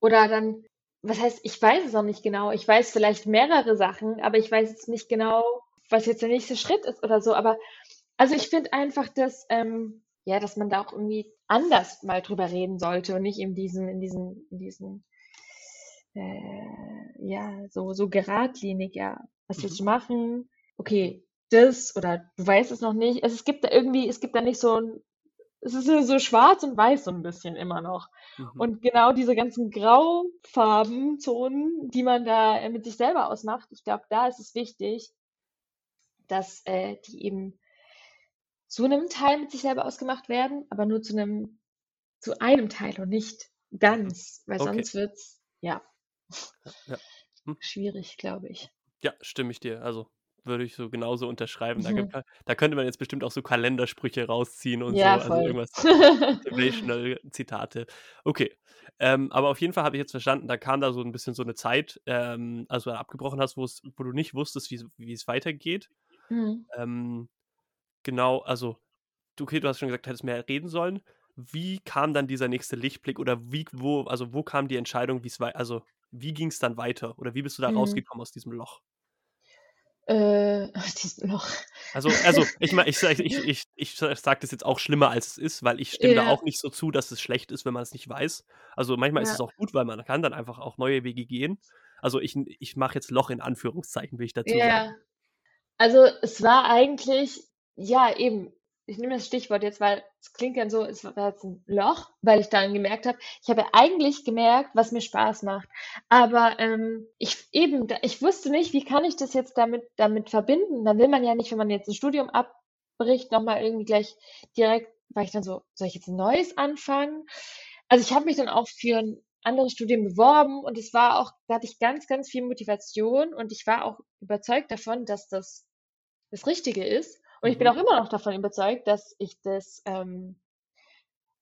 oder dann, was heißt, ich weiß es noch nicht genau, ich weiß vielleicht mehrere Sachen, aber ich weiß jetzt nicht genau, was jetzt der nächste Schritt ist oder so. Aber also ich finde einfach, dass, ähm, ja, dass man da auch irgendwie anders mal drüber reden sollte und nicht in diesen, in diesen, in diesen, äh, ja, so, so geradlinig, ja, was willst Mhm. du machen? Okay, das oder du weißt es noch nicht. Also es gibt da irgendwie, es gibt da nicht so ein, es ist so schwarz und weiß so ein bisschen immer noch. Mhm. Und genau diese ganzen Graufarben, Zonen, die man da äh, mit sich selber ausmacht, ich glaube, da ist es wichtig, dass äh, die eben zu einem Teil mit sich selber ausgemacht werden, aber nur zu einem, zu einem Teil und nicht ganz, weil Okay. sonst wird's, ja, Ja. Hm. schwierig, glaube ich. ja, stimme ich dir. Also würde ich so genauso unterschreiben. Da, Mhm. da könnte man jetzt bestimmt auch so Kalendersprüche rausziehen und Ja, so. Also voll. irgendwas motivational Zitate. Okay. Ähm, aber auf jeden Fall habe ich jetzt verstanden, da kam da so ein bisschen so eine Zeit, ähm, als du abgebrochen hast, wo du nicht wusstest, wie wie es weitergeht. Mhm. Ähm, genau, also, du, okay, du hast schon gesagt, hättest mehr reden sollen. Wie kam dann dieser nächste Lichtblick oder wie, wo, also wo kam die Entscheidung, wie es wei- also wie ging es dann weiter oder wie bist du da Mhm. rausgekommen aus diesem Loch? Äh, aus diesem Loch. Also, also ich meine, ich, ich, ich, ich sage das jetzt auch schlimmer, als es ist, weil ich stimme da Ja. auch nicht so zu, dass es schlecht ist, wenn man es nicht weiß. Also manchmal ist Ja. es auch gut, weil man kann dann einfach auch neue Wege gehen. Also ich, ich mache jetzt Loch in Anführungszeichen, will ich dazu sagen. Ja. Also es war eigentlich, ja, eben, ich nehme das Stichwort jetzt, weil es klingt dann so, es war jetzt ein Loch, weil ich dann gemerkt habe, ich habe eigentlich gemerkt, was mir Spaß macht. Aber ähm, ich eben, ich wusste nicht, wie kann ich das jetzt damit, damit verbinden. Dann will man ja nicht, wenn man jetzt ein Studium abbricht, nochmal irgendwie gleich direkt, weil ich dann so, soll ich jetzt ein neues anfangen? Also ich habe mich dann auch für ein anderes Studium beworben und es war auch, da hatte ich ganz, ganz viel Motivation und ich war auch überzeugt davon, dass das das Richtige ist. Und ich bin Mhm. auch immer noch davon überzeugt, dass ich das, ähm,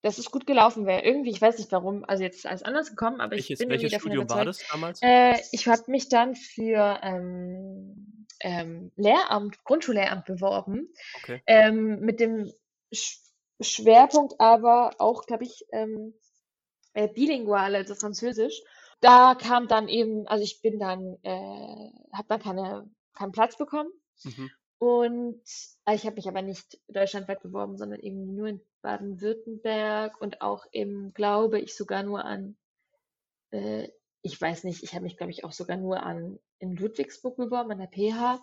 dass es gut gelaufen wäre. Irgendwie, ich weiß nicht warum, also jetzt ist alles anders gekommen, aber ich Welches, bin irgendwie welches davon Studium war überzeugt. das damals? Äh, ich habe mich dann für ähm, ähm, Lehramt, Grundschullehramt beworben, Okay. ähm, mit dem Sch Schwerpunkt aber auch, glaube ich, ähm, äh, bilingual, also Französisch. Da kam dann eben, also ich bin dann, äh, habe dann keine, keinen Platz bekommen Mhm. Und äh, ich habe mich aber nicht deutschlandweit beworben, sondern eben nur in Baden-Württemberg und auch eben, glaube ich, sogar nur an, äh, ich weiß nicht, ich habe mich, glaube ich, auch sogar nur an in Ludwigsburg beworben, an der PH,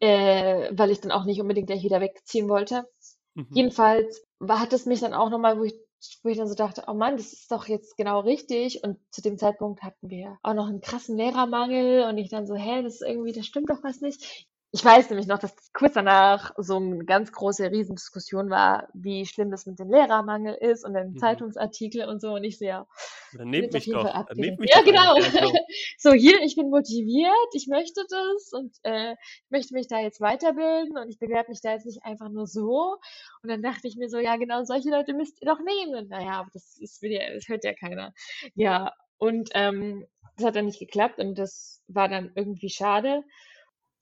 äh, weil ich dann auch nicht unbedingt gleich wieder wegziehen wollte. Mhm. Jedenfalls war, hat es mich dann auch nochmal, wo ich, wo ich dann so dachte, oh Mann, das ist doch jetzt genau richtig. Und zu dem Zeitpunkt hatten wir auch noch einen krassen Lehrermangel und ich dann so, hä, das ist irgendwie, das stimmt doch was nicht. Ich weiß nämlich noch, dass kurz danach so eine ganz große Riesendiskussion war, wie schlimm das mit dem Lehrermangel ist und dann Mhm. Zeitungsartikel und so. Und ich so, ja, Dann nehmt mich doch. Dann nehmt mich Ja, genau. Also, So, hier, ich bin motiviert, ich möchte das und äh, ich möchte mich da jetzt weiterbilden und ich bewerbe mich da jetzt nicht einfach nur so. Und dann dachte ich mir so, ja, genau solche Leute müsst ihr doch nehmen. Und naja, aber das, ja, das hört ja keiner. Ja, und ähm, das hat dann nicht geklappt und das war dann irgendwie schade.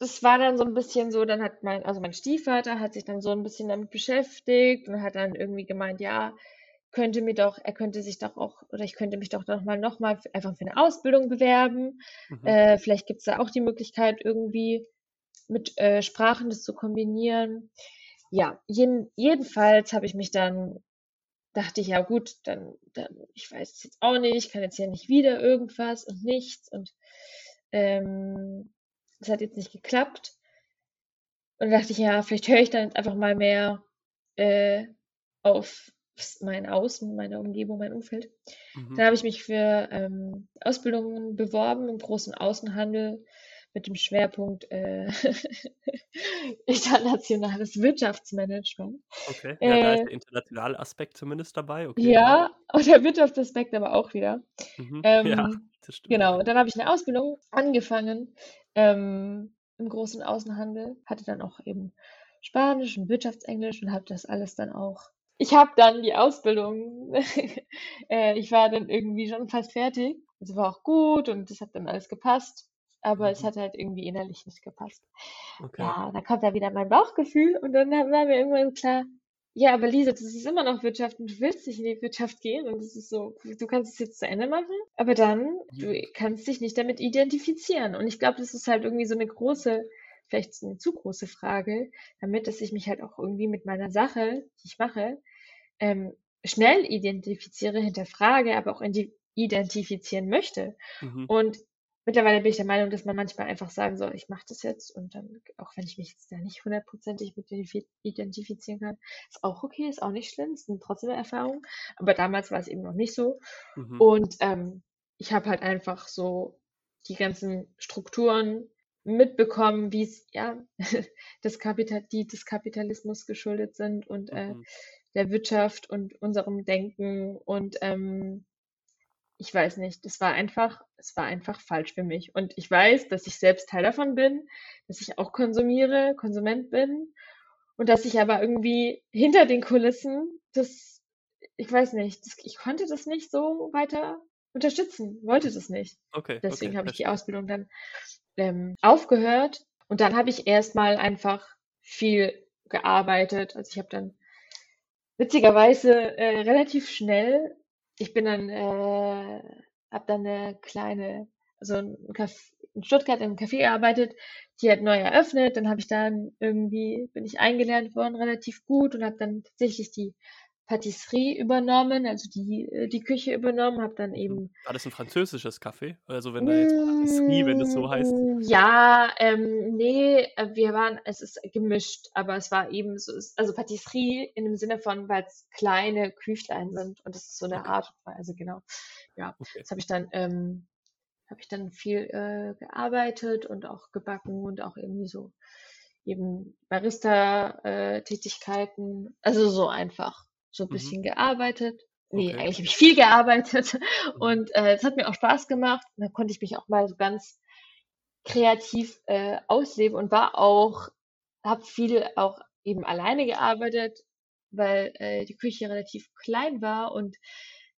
Das war dann so ein bisschen so, dann hat mein, also mein Stiefvater hat sich dann so ein bisschen damit beschäftigt und hat dann irgendwie gemeint, ja, könnte mir doch, er könnte sich doch auch, oder ich könnte mich doch noch mal, noch mal einfach für eine Ausbildung bewerben. mhm. Äh, vielleicht gibt es da auch die Möglichkeit, irgendwie mit äh, Sprachen das zu kombinieren. Ja, jeden, jedenfalls habe ich mich dann, dachte ich, ja gut, dann, dann, ich weiß es jetzt auch nicht, ich kann jetzt ja nicht wieder irgendwas und nichts und ähm, es hat jetzt nicht geklappt. Und dann dachte ich, ja, vielleicht höre ich dann jetzt einfach mal mehr äh, auf mein Außen, meine Umgebung, mein Umfeld. Mhm. Dann habe ich mich für ähm, Ausbildungen beworben im großen Außenhandel mit dem Schwerpunkt äh, internationales Wirtschaftsmanagement. Okay. Ja, da ist Äh, der internationale Aspekt zumindest dabei. Okay. ja, und der Wirtschaftsaspekt aber auch wieder. Mhm. Ja, Ähm, das stimmt. genau, dann habe ich eine Ausbildung angefangen ähm, im großen Außenhandel, hatte dann auch eben Spanisch und Wirtschaftsenglisch und habe das alles dann auch. Ich habe dann die Ausbildung, äh, ich war dann irgendwie schon fast fertig. Es war auch gut und das hat dann alles gepasst, aber es Mhm. hat halt irgendwie innerlich nicht gepasst. Okay. Ja, da kommt da wieder mein Bauchgefühl und dann war mir irgendwann klar, ja, aber Lisa, das ist immer noch Wirtschaft und du willst nicht in die Wirtschaft gehen und das ist so, du kannst es jetzt zu Ende machen, aber dann, du kannst dich nicht damit identifizieren. Und ich glaube, das ist halt irgendwie so eine große, vielleicht eine zu große Frage, damit, dass ich mich halt auch irgendwie mit meiner Sache, die ich mache, ähm, schnell identifiziere, hinterfrage, aber auch indi- identifizieren möchte. Mhm. Und mittlerweile bin ich der Meinung, dass man manchmal einfach sagen soll, ich mache das jetzt und dann, auch wenn ich mich jetzt da nicht hundertprozentig mit identifi- identifizieren kann, ist auch okay, ist auch nicht schlimm, ist eine trotzdem eine Erfahrung. Aber damals war es eben noch nicht so. Mhm. Und ähm, ich habe halt einfach so die ganzen Strukturen mitbekommen, wie es ja des, Kapital die des Kapitalismus geschuldet sind und äh, Mhm. der Wirtschaft und unserem Denken und ähm, ich weiß nicht, es war einfach, es war einfach falsch für mich. Und ich weiß, dass ich selbst Teil davon bin, dass ich auch konsumiere, Konsument bin und dass ich aber irgendwie hinter den Kulissen das, ich weiß nicht, das, ich konnte das nicht so weiter unterstützen, wollte das nicht. Okay, Deswegen okay, habe ich die. Ausbildung dann ähm, aufgehört und dann habe ich erstmal einfach viel gearbeitet. Also ich habe dann witzigerweise äh, relativ schnell, ich bin dann, äh, habe dann eine kleine, also ein Caf in Stuttgart einem Café gearbeitet, die hat neu eröffnet, dann habe ich dann irgendwie, bin ich eingelernt worden, relativ gut und habe dann tatsächlich die Patisserie übernommen, also die, äh, die Küche übernommen, habe dann eben War das ein französisches Café? Also wenn da jetzt Patisserie, wenn das so heißt. Mm, Ja, ähm, nee, äh, wir waren, es ist gemischt, aber es war eben so, also Patisserie in dem Sinne von, weil es kleine Küchlein sind und das ist so eine Okay. Art und Weise, genau. Ja, Okay. das habe ich dann, ähm, habe ich dann viel äh, gearbeitet und auch gebacken und auch irgendwie so eben Barista-Tätigkeiten, also so einfach so ein Mhm. bisschen gearbeitet. Nee, Okay. eigentlich habe ich viel gearbeitet Mhm. und äh, es hat mir auch Spaß gemacht. Und da konnte ich mich auch mal so ganz kreativ äh, ausleben und war auch, habe viel auch eben alleine gearbeitet, weil äh, die Küche relativ klein war und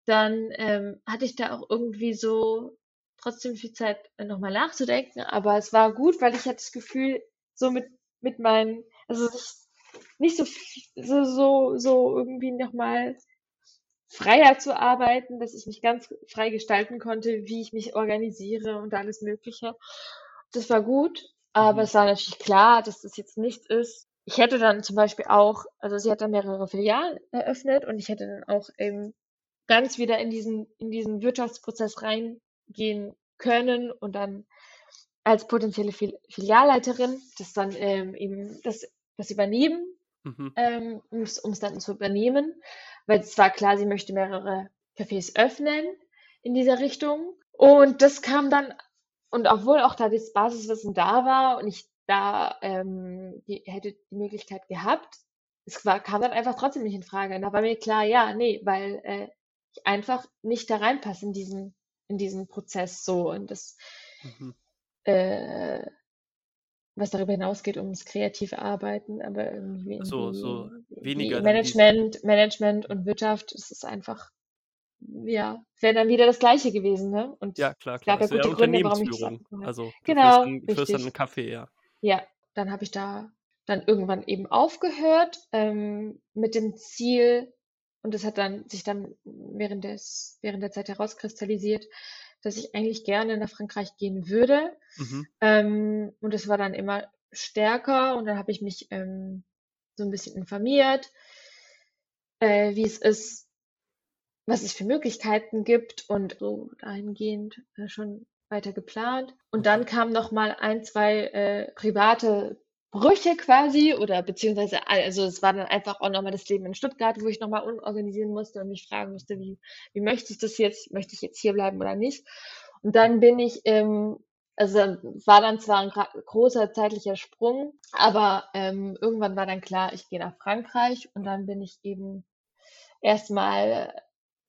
dann ähm, hatte ich da auch irgendwie so trotzdem viel Zeit äh, nochmal nachzudenken, aber es war gut, weil ich hatte das Gefühl, so mit, mit meinen, also nicht, nicht so, so, so, so irgendwie nochmal freier zu arbeiten, dass ich mich ganz frei gestalten konnte, wie ich mich organisiere und alles Mögliche. Das war gut, aber Mhm. es war natürlich klar, dass das jetzt nichts ist. Ich hätte dann zum Beispiel auch, also sie hat dann mehrere Filialen eröffnet und ich hätte dann auch eben ganz wieder in diesen, in diesen Wirtschaftsprozess reingehen können und dann als potenzielle Fil Filialleiterin das dann ähm, eben das, das übernehmen, Mhm. ähm, um es dann zu übernehmen, weil es war klar, sie möchte mehrere Cafés öffnen in dieser Richtung. Und das kam dann, und obwohl auch da das Basiswissen da war und ich da ähm, die, hätte die Möglichkeit gehabt, es war, kam dann einfach trotzdem nicht in Frage. Und da war mir klar, ja, nee, weil äh, ich einfach nicht da reinpasse in diesen, in diesen Prozess so. Und das, Mhm. äh, was darüber hinausgeht ums kreative Arbeiten, aber irgendwie, So, so weniger. Management, Management und Wirtschaft, es ist einfach, ja, wäre dann wieder das Gleiche gewesen, ne? Und Ja, klar, es klar. gab ja wäre gute Gründe, warum ich das. Also du führst Genau, dann, du führst dann einen Kaffee, ja. Ja, dann habe ich da dann irgendwann eben aufgehört ähm, mit dem Ziel, und das hat dann sich dann während des während der Zeit herauskristallisiert, dass ich eigentlich gerne nach Frankreich gehen würde. Mhm. Ähm, und es war dann immer stärker und dann habe ich mich ähm, so ein bisschen informiert, äh, wie es ist, was es für Möglichkeiten gibt und so dahingehend äh, schon weiter geplant. Und dann kamen noch mal ein, zwei äh, private Brüche quasi oder beziehungsweise also es war dann einfach auch noch mal das Leben in Stuttgart, wo ich noch mal umorganisieren musste und mich fragen musste, wie wie möchte ich das jetzt? Möchte ich jetzt hier bleiben oder nicht? Und dann bin ich ähm, also war dann zwar ein großer zeitlicher Sprung, aber ähm, irgendwann war dann klar, ich gehe nach Frankreich und dann bin ich eben erstmal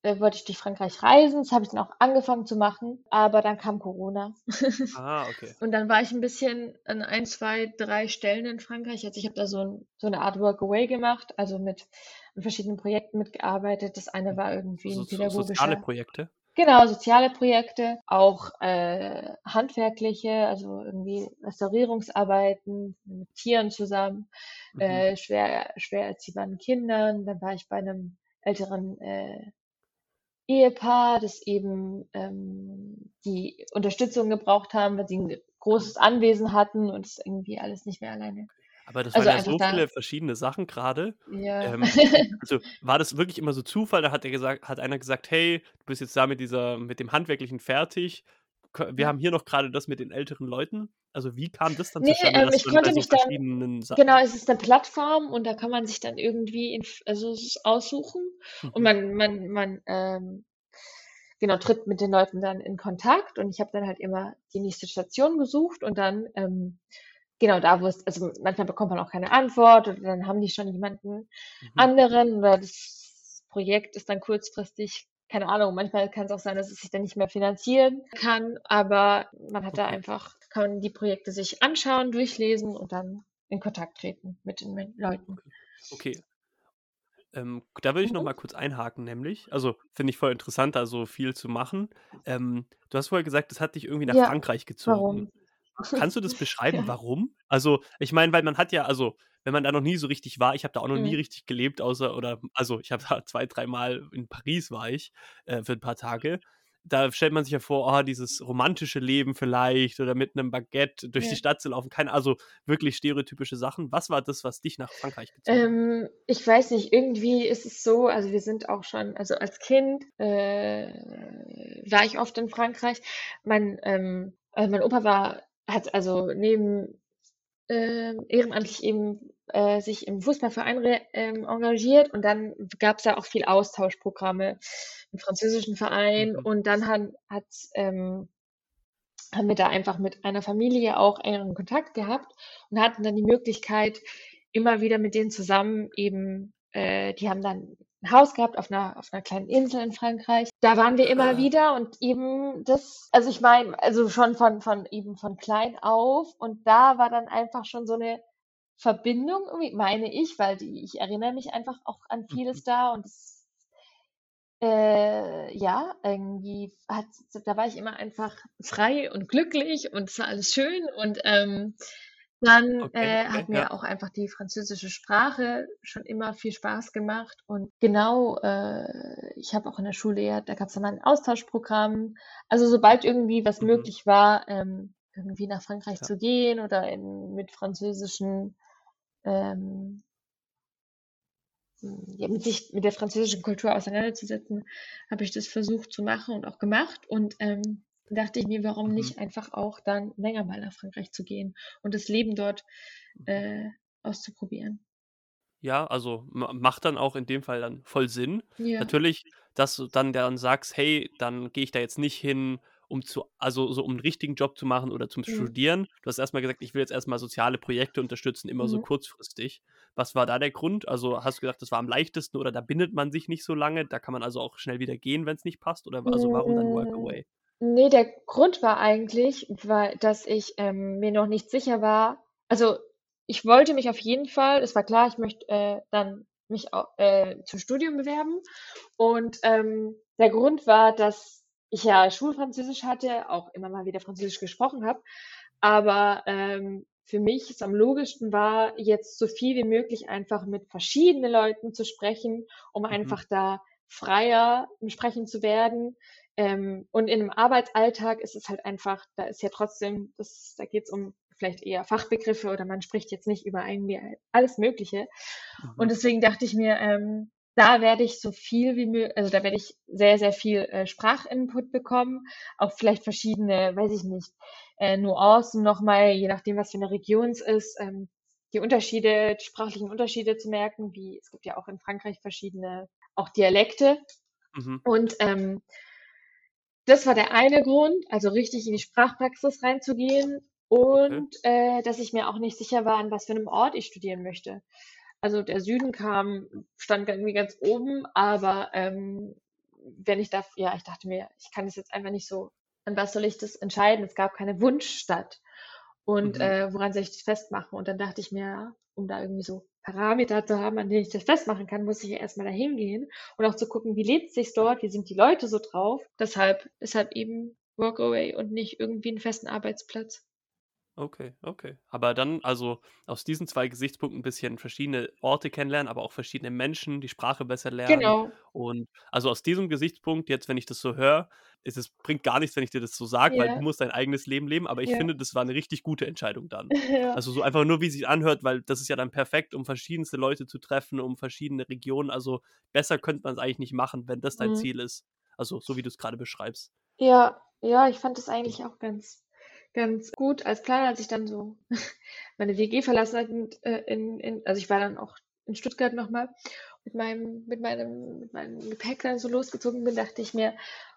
äh, wollte ich durch Frankreich reisen. Das habe ich dann auch angefangen zu machen, aber dann kam Corona. Ah, okay. Und dann war ich ein bisschen an ein, zwei, drei Stellen in Frankreich. Also ich habe da so, ein, so eine Art Workaway gemacht, also mit an verschiedenen Projekten mitgearbeitet. Das eine war irgendwie So, ein so, soziale pädagogischer, Projekte. genau, soziale Projekte, auch äh, handwerkliche, also irgendwie Restaurierungsarbeiten mit Tieren zusammen, Mhm. äh, schwer, schwer erziehbaren Kindern. Dann war ich bei einem älteren äh, Ehepaar, das eben ähm, die Unterstützung gebraucht haben, weil sie ein großes Anwesen hatten und es irgendwie alles nicht mehr alleine. Aber das Also waren ja so da, viele verschiedene Sachen gerade. ja. Ähm, also war das wirklich immer so Zufall? Da hat er gesagt, hat einer gesagt, hey, du bist jetzt da mit dieser, mit dem Handwerklichen fertig. Wir haben hier noch gerade das mit den älteren Leuten. Also wie kam das dann Nee, zustande, ähm, ich dann konnte so mich dann, verschiedenen Sachen. genau, es ist eine Plattform und da kann man sich dann irgendwie in, also aussuchen und Mhm. man, man, man, ähm, genau, tritt mit den Leuten dann in Kontakt und ich habe dann halt immer die nächste Station gesucht und dann, ähm, genau da, wo es, also manchmal bekommt man auch keine Antwort oder dann haben die schon jemanden Mhm. anderen oder das Projekt ist dann kurzfristig, keine Ahnung, manchmal kann es auch sein, dass es sich dann nicht mehr finanzieren kann, aber man hat da einfach, kann man die Projekte sich anschauen, durchlesen und dann in Kontakt treten mit den Leuten. Okay. Ähm, da würde ich noch Mhm. mal kurz einhaken, nämlich. Also finde ich voll interessant, da so viel zu machen. Ähm, du hast vorher gesagt, das hat dich irgendwie nach Ja, Frankreich gezogen. warum? Kannst du das beschreiben, Ja. warum? Also, ich meine, weil man hat ja, also, wenn man da noch nie so richtig war, ich habe da auch noch nie Mhm. richtig gelebt, außer, oder, also, ich habe da zwei, dreimal in Paris war ich äh, für ein paar Tage. da stellt man sich ja vor, oh, dieses romantische Leben vielleicht oder mit einem Baguette durch Ja. die Stadt zu laufen. Keine, also wirklich stereotypische Sachen. Was war das, was dich nach Frankreich gezogen hat? Ähm, ich weiß nicht, irgendwie ist es so, also wir sind auch schon, also als Kind äh, war ich oft in Frankreich. Mein, ähm, also mein Opa war, hat also neben ähm, ehrenamtlich eben äh, sich im Fußballverein re, ähm, engagiert und dann gab es da auch viel Austauschprogramme im französischen Verein Mhm. und dann hat, hat ähm, haben wir da einfach mit einer Familie auch engeren Kontakt gehabt und hatten dann die Möglichkeit, immer wieder mit denen zusammen eben, äh, die haben dann ein Haus gehabt auf einer, auf einer kleinen Insel in Frankreich. Da waren wir immer Ah. wieder und eben das, also ich meine, also schon von, von eben von klein auf und da war dann einfach schon so eine Verbindung, irgendwie, meine ich, weil die, ich erinnere mich einfach auch an vieles da und es äh, ja, irgendwie hat, da war ich immer einfach frei und glücklich und es war alles schön und ähm, dann Okay, äh, okay, hat mir ja. auch einfach die französische Sprache schon immer viel Spaß gemacht und genau, äh, ich habe auch in der Schule, ja, da gab es dann mal ein Austauschprogramm. Also sobald irgendwie was Mhm. möglich war, ähm, irgendwie nach Frankreich Ja. zu gehen oder in, mit französischen ähm, ja, mit sich mit der französischen Kultur auseinanderzusetzen, habe ich das versucht zu machen und auch gemacht. Und ähm, dachte ich mir, warum Mhm. nicht einfach auch dann länger mal nach Frankreich zu gehen und das Leben dort Mhm. äh, auszuprobieren. Ja, also ma- macht dann auch in dem Fall dann voll Sinn. Ja. Natürlich, dass du dann dann sagst, hey, dann gehe ich da jetzt nicht hin, um zu, also so um einen richtigen Job zu machen oder zum Mhm. Studieren. Du hast erstmal gesagt, ich will jetzt erstmal soziale Projekte unterstützen, immer so Mhm. kurzfristig. Was war da der Grund? Also hast du gesagt, das war am leichtesten oder da bindet man sich nicht so lange, da kann man also auch schnell wieder gehen, wenn es nicht passt? Oder also warum dann Mm, Workaway? Nee, der Grund war eigentlich, weil, dass ich ähm, mir noch nicht sicher war. Also ich wollte mich auf jeden Fall, es war klar, ich möchte äh, dann mich äh, zum Studium bewerben. Und ähm, der Grund war, dass ich ja Schulfranzösisch hatte, auch immer mal wieder Französisch gesprochen habe. Aber ähm, für mich es am logischsten war, jetzt so viel wie möglich einfach mit verschiedenen Leuten zu sprechen, um Mhm. einfach da freier im Sprechen zu werden. Ähm, und in einem Arbeitsalltag ist es halt einfach, da ist ja trotzdem, das, da geht es um vielleicht eher Fachbegriffe oder man spricht jetzt nicht über irgendwie alles Mögliche. Und Mhm. deswegen dachte ich mir, ähm, da werde ich so viel wie möglich, also da werde ich sehr, sehr viel äh, Sprachinput bekommen, auch vielleicht verschiedene, weiß ich nicht, äh, Nuancen nochmal, je nachdem, was für eine Region es ist, ähm, die Unterschiede, die sprachlichen Unterschiede zu merken, wie es gibt ja auch in Frankreich verschiedene, auch Dialekte. Mhm. Und ähm, das war der eine Grund, also richtig in die Sprachpraxis reinzugehen Okay. und äh, dass ich mir auch nicht sicher war, an was für einem Ort ich studieren möchte. Also der Süden kam, stand irgendwie ganz oben, aber ähm, wenn ich da, ja, ich dachte mir, ich kann das jetzt einfach nicht so, an was soll ich das entscheiden? Es gab keine Wunschstadt. Und Mhm. äh, woran soll ich das festmachen? Und dann dachte ich mir, ja, um da irgendwie so Parameter zu haben, an denen ich das festmachen kann, muss ich ja erstmal dahin gehen und auch zu gucken, wie lebt es sich dort, wie sind die Leute so drauf. Deshalb, deshalb eben Workaway und nicht irgendwie einen festen Arbeitsplatz. Okay, okay. Aber dann, also aus diesen zwei Gesichtspunkten ein bisschen verschiedene Orte kennenlernen, aber auch verschiedene Menschen, die Sprache besser lernen. Genau. Und also aus diesem Gesichtspunkt, jetzt, wenn ich das so höre, ist es bringt gar nichts, wenn ich dir das so sage, weil du musst dein eigenes Leben leben. Aber ich ja, finde, das war eine richtig gute Entscheidung dann. ja. Also so einfach nur, wie es sich anhört, weil das ist ja dann perfekt, um verschiedenste Leute zu treffen, um verschiedene Regionen. Also besser könnte man es eigentlich nicht machen, wenn das dein Mhm. Ziel ist. Also so wie du es gerade beschreibst. Ja, ja, ich fand das eigentlich auch ganz, ganz gut als Plan, als ich dann so meine WG verlassen hatte. Und, äh, in, in, also ich war dann auch in Stuttgart nochmal mit meinem, mit meinem, mit meinem Gepäck dann so losgezogen bin, dachte ich mir,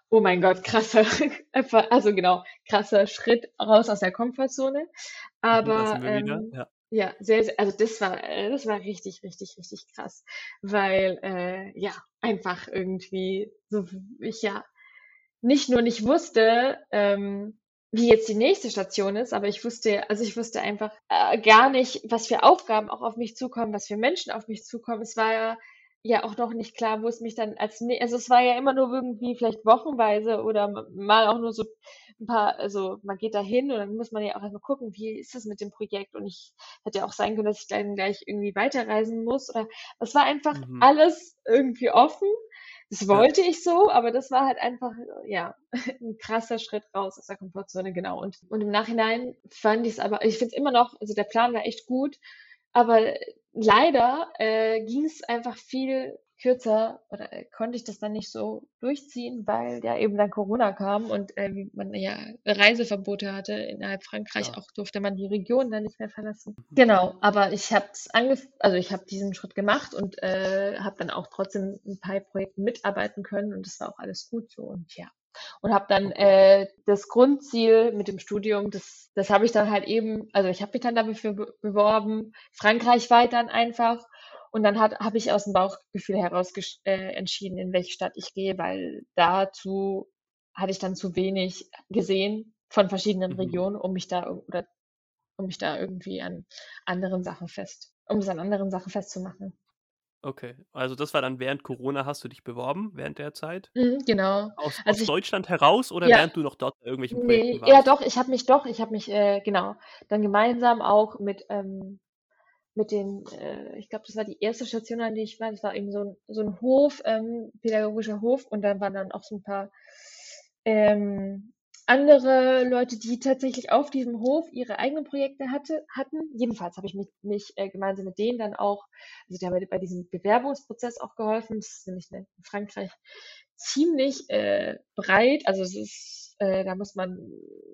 oh mein Gott, krasser, einfach- also genau, krasser Schritt raus aus der Komfortzone. Aber ähm, Ja. ja, sehr, sehr, also das war, äh, das war richtig, richtig, richtig krass, weil äh, ja einfach irgendwie so ich ja nicht nur nicht wusste, ähm, wie jetzt die nächste Station ist, aber ich wusste, also ich wusste einfach äh, gar nicht, was für Aufgaben auch auf mich zukommen, was für Menschen auf mich zukommen. Es war ja, ja auch noch nicht klar, wo es mich dann als, also es war ja immer nur irgendwie vielleicht wochenweise oder mal auch nur so ein paar, also man geht da hin und dann muss man ja auch erstmal gucken, wie ist es mit dem Projekt und ich hätte ja auch sein können, dass ich dann gleich irgendwie weiterreisen muss oder es war einfach Mhm. alles irgendwie offen Das wollte ich so, aber das war halt einfach, ja, ein krasser Schritt raus aus der Komfortzone, genau. Und, und im Nachhinein fand ich es aber, ich finde es immer noch, also der Plan war echt gut, aber leider äh, ging es einfach viel kürzer oder äh, konnte ich das dann nicht so durchziehen, weil ja eben dann Corona kam und äh, man ja Reiseverbote hatte innerhalb Frankreich, ja. auch durfte man die Region dann nicht mehr verlassen. Mhm. Genau, aber ich habe angef also ich habe diesen Schritt gemacht und äh, habe dann auch trotzdem ein paar Projekte mitarbeiten können und das war auch alles gut so und ja. Und habe dann äh, das Grundziel mit dem Studium, das, das habe ich dann halt eben, also ich habe mich dann dafür beworben, Frankreich weit dann einfach und dann habe ich aus dem Bauchgefühl heraus äh, entschieden, in welche Stadt ich gehe, weil dazu hatte ich dann zu wenig gesehen von verschiedenen mhm. Regionen, um mich da oder um mich da irgendwie an anderen Sachen fest, um es an anderen Sachen festzumachen. Okay, also das war dann während Corona hast du dich beworben, während der Zeit? Mhm, genau. Aus, also aus ich, Deutschland heraus oder ja, während du noch dort irgendwelchen Projekten nee, warst? Ja, doch, ich habe mich doch, ich habe mich, äh, genau, dann gemeinsam auch mit ähm, mit den, äh, ich glaube, das war die erste Station, an die ich war. Das war eben so ein, so ein Hof, ähm, pädagogischer Hof und dann waren dann auch so ein paar ähm, andere Leute, die tatsächlich auf diesem Hof ihre eigenen Projekte hatte, hatten. Jedenfalls habe ich mich, mich äh, gemeinsam mit denen dann auch, also die haben bei, diesem Bewerbungsprozess auch geholfen. Das ist nämlich in Frankreich ziemlich äh, breit. Also es ist, äh, da muss man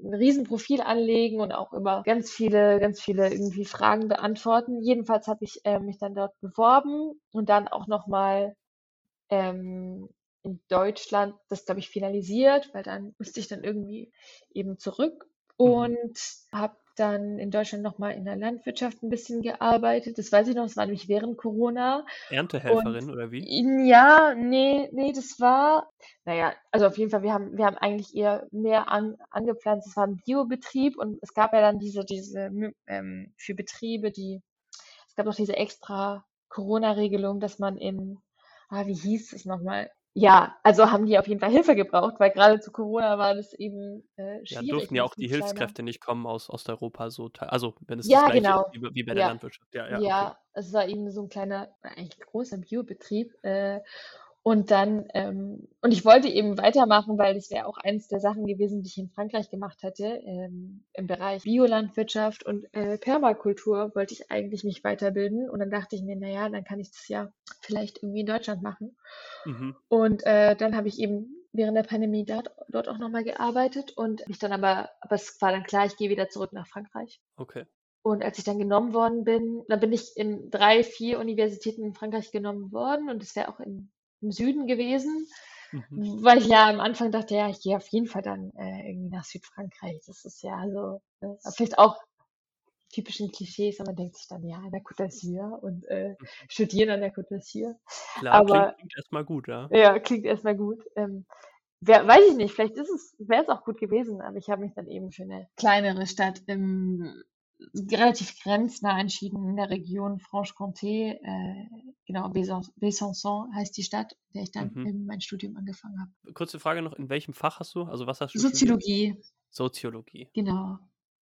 ein Riesenprofil anlegen und auch immer ganz viele, ganz viele irgendwie Fragen beantworten. Jedenfalls habe ich äh, mich dann dort beworben und dann auch nochmal ähm, in Deutschland das, glaube ich, finalisiert, weil dann musste ich dann irgendwie eben zurück mhm. und habe dann in Deutschland nochmal in der Landwirtschaft ein bisschen gearbeitet. Das weiß ich noch, das war nämlich während Corona. Erntehelferin und, oder wie? Ja, nee, nee, das war, naja, also auf jeden Fall, wir haben, wir haben eigentlich eher mehr an, angepflanzt. Es war ein Biobetrieb und es gab ja dann diese, diese, ähm, für Betriebe, die, es gab noch diese extra Corona-Regelung, dass man in, ah, wie hieß es nochmal? Ja, also haben die auf jeden Fall Hilfe gebraucht, weil gerade zu Corona war das eben äh, schwierig. Ja, durften ja auch die Hilfskräfte nicht kommen aus Osteuropa, so, also wenn es ja, das genau. ist wie, wie bei der ja. Landwirtschaft. Ja, ja, ja okay. es war eben so ein kleiner, eigentlich großer Biobetrieb. Äh, und dann, ähm, und ich wollte eben weitermachen, weil das wäre auch eins der Sachen gewesen, die ich in Frankreich gemacht hätte. Ähm, Im Bereich Biolandwirtschaft und äh, Permakultur wollte ich eigentlich mich weiterbilden. Und dann dachte ich mir, naja, dann kann ich das ja vielleicht irgendwie in Deutschland machen. Mhm. Und äh, dann habe ich eben während der Pandemie dort, dort auch nochmal gearbeitet und mich dann aber, aber es war dann klar, ich gehe wieder zurück nach Frankreich. Okay. Und als ich dann genommen worden bin, dann bin ich in drei, vier Universitäten in Frankreich genommen worden und es wäre auch in im Süden gewesen, mhm. weil ich ja am Anfang dachte, ja, ich gehe auf jeden Fall dann äh, irgendwie nach Südfrankreich. Das ist ja so, äh, vielleicht auch typischen Klischees, aber man denkt sich dann, ja, an der Côte d'Azur und äh, mhm. studieren an der Côte d'Azur. Klar, aber, klingt, klingt erstmal gut, ja. Ja, klingt erstmal gut. Ähm, wer, weiß ich nicht, vielleicht ist es, wäre es auch gut gewesen, aber ich habe mich dann eben für eine kleinere Stadt im relativ grenznah entschieden in der Region Franche-Comté, äh, genau, Besançon heißt die Stadt, in der ich dann mhm. mein Studium angefangen habe. Kurze Frage noch, in welchem Fach hast du? Also was hast du? Soziologie. Studiert? Soziologie. Genau.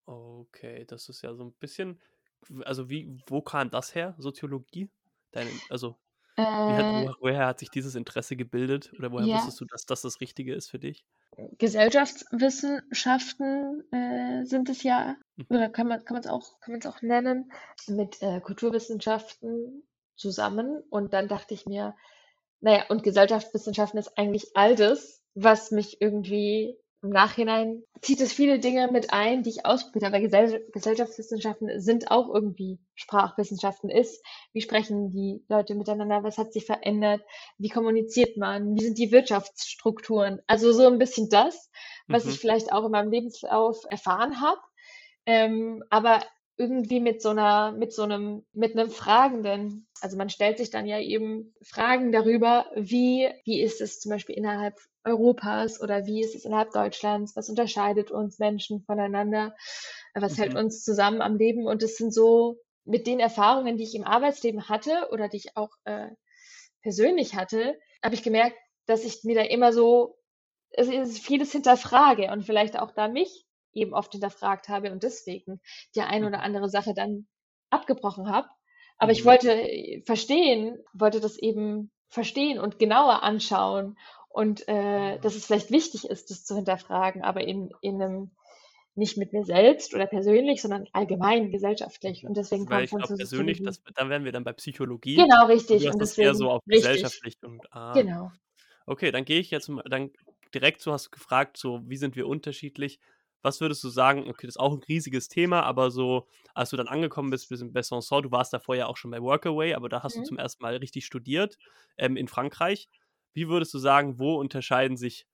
Okay, das ist ja so ein bisschen, also wie, wo kam das her, Soziologie? Deine, also äh, hat, woher hat sich dieses Interesse gebildet oder woher ja. wusstest du, dass das das Richtige ist für dich? Gesellschaftswissenschaften äh, sind es ja, mhm. oder kann man es auch kann auch nennen, mit äh, Kulturwissenschaften zusammen. Und dann dachte ich mir, naja, und Gesellschaftswissenschaften ist eigentlich all das, was mich irgendwie im Nachhinein zieht es viele Dinge mit ein, die ich ausprobiert habe. Gesell Gesellschaftswissenschaften sind auch irgendwie Sprachwissenschaften ist. Wie sprechen die Leute miteinander? Was hat sich verändert? Wie kommuniziert man? Wie sind die Wirtschaftsstrukturen? Also so ein bisschen das, was mhm. ich vielleicht auch in meinem Lebenslauf erfahren habe. Ähm, aber irgendwie mit so einer, mit so einem, mit einem Fragenden. Also man stellt sich dann ja eben Fragen darüber, wie, wie ist es zum Beispiel innerhalb Europas oder wie ist es innerhalb Deutschlands? Was unterscheidet uns Menschen voneinander? Was mhm. hält uns zusammen am Leben? Und es sind so mit den Erfahrungen, die ich im Arbeitsleben hatte oder die ich auch äh, persönlich hatte, habe ich gemerkt, dass ich mir da immer so es ist vieles hinterfrage und vielleicht auch da mich eben oft hinterfragt habe und deswegen die ein oder mhm. andere Sache dann abgebrochen habe. Aber ich mhm. wollte verstehen, wollte das eben verstehen und genauer anschauen und äh, dass es vielleicht wichtig ist, das zu hinterfragen, aber in, in einem nicht mit mir selbst oder persönlich, sondern allgemein gesellschaftlich. Und deswegen kommt glaube, zur persönlich, das, dann wären wir dann bei Psychologie. Genau, richtig. Und das eher deswegen so auf richtig. gesellschaftlich und ah, Genau. okay, dann gehe ich jetzt mal, dann direkt so hast du gefragt, so wie sind wir unterschiedlich? Was würdest du sagen? Okay, das ist auch ein riesiges Thema, aber so, als du dann angekommen bist, bist in Besançon, du warst davor ja auch schon bei Workaway, aber da hast du Mhm. zum ersten Mal richtig studiert ähm, in Frankreich. Wie würdest du sagen, wo unterscheiden sich,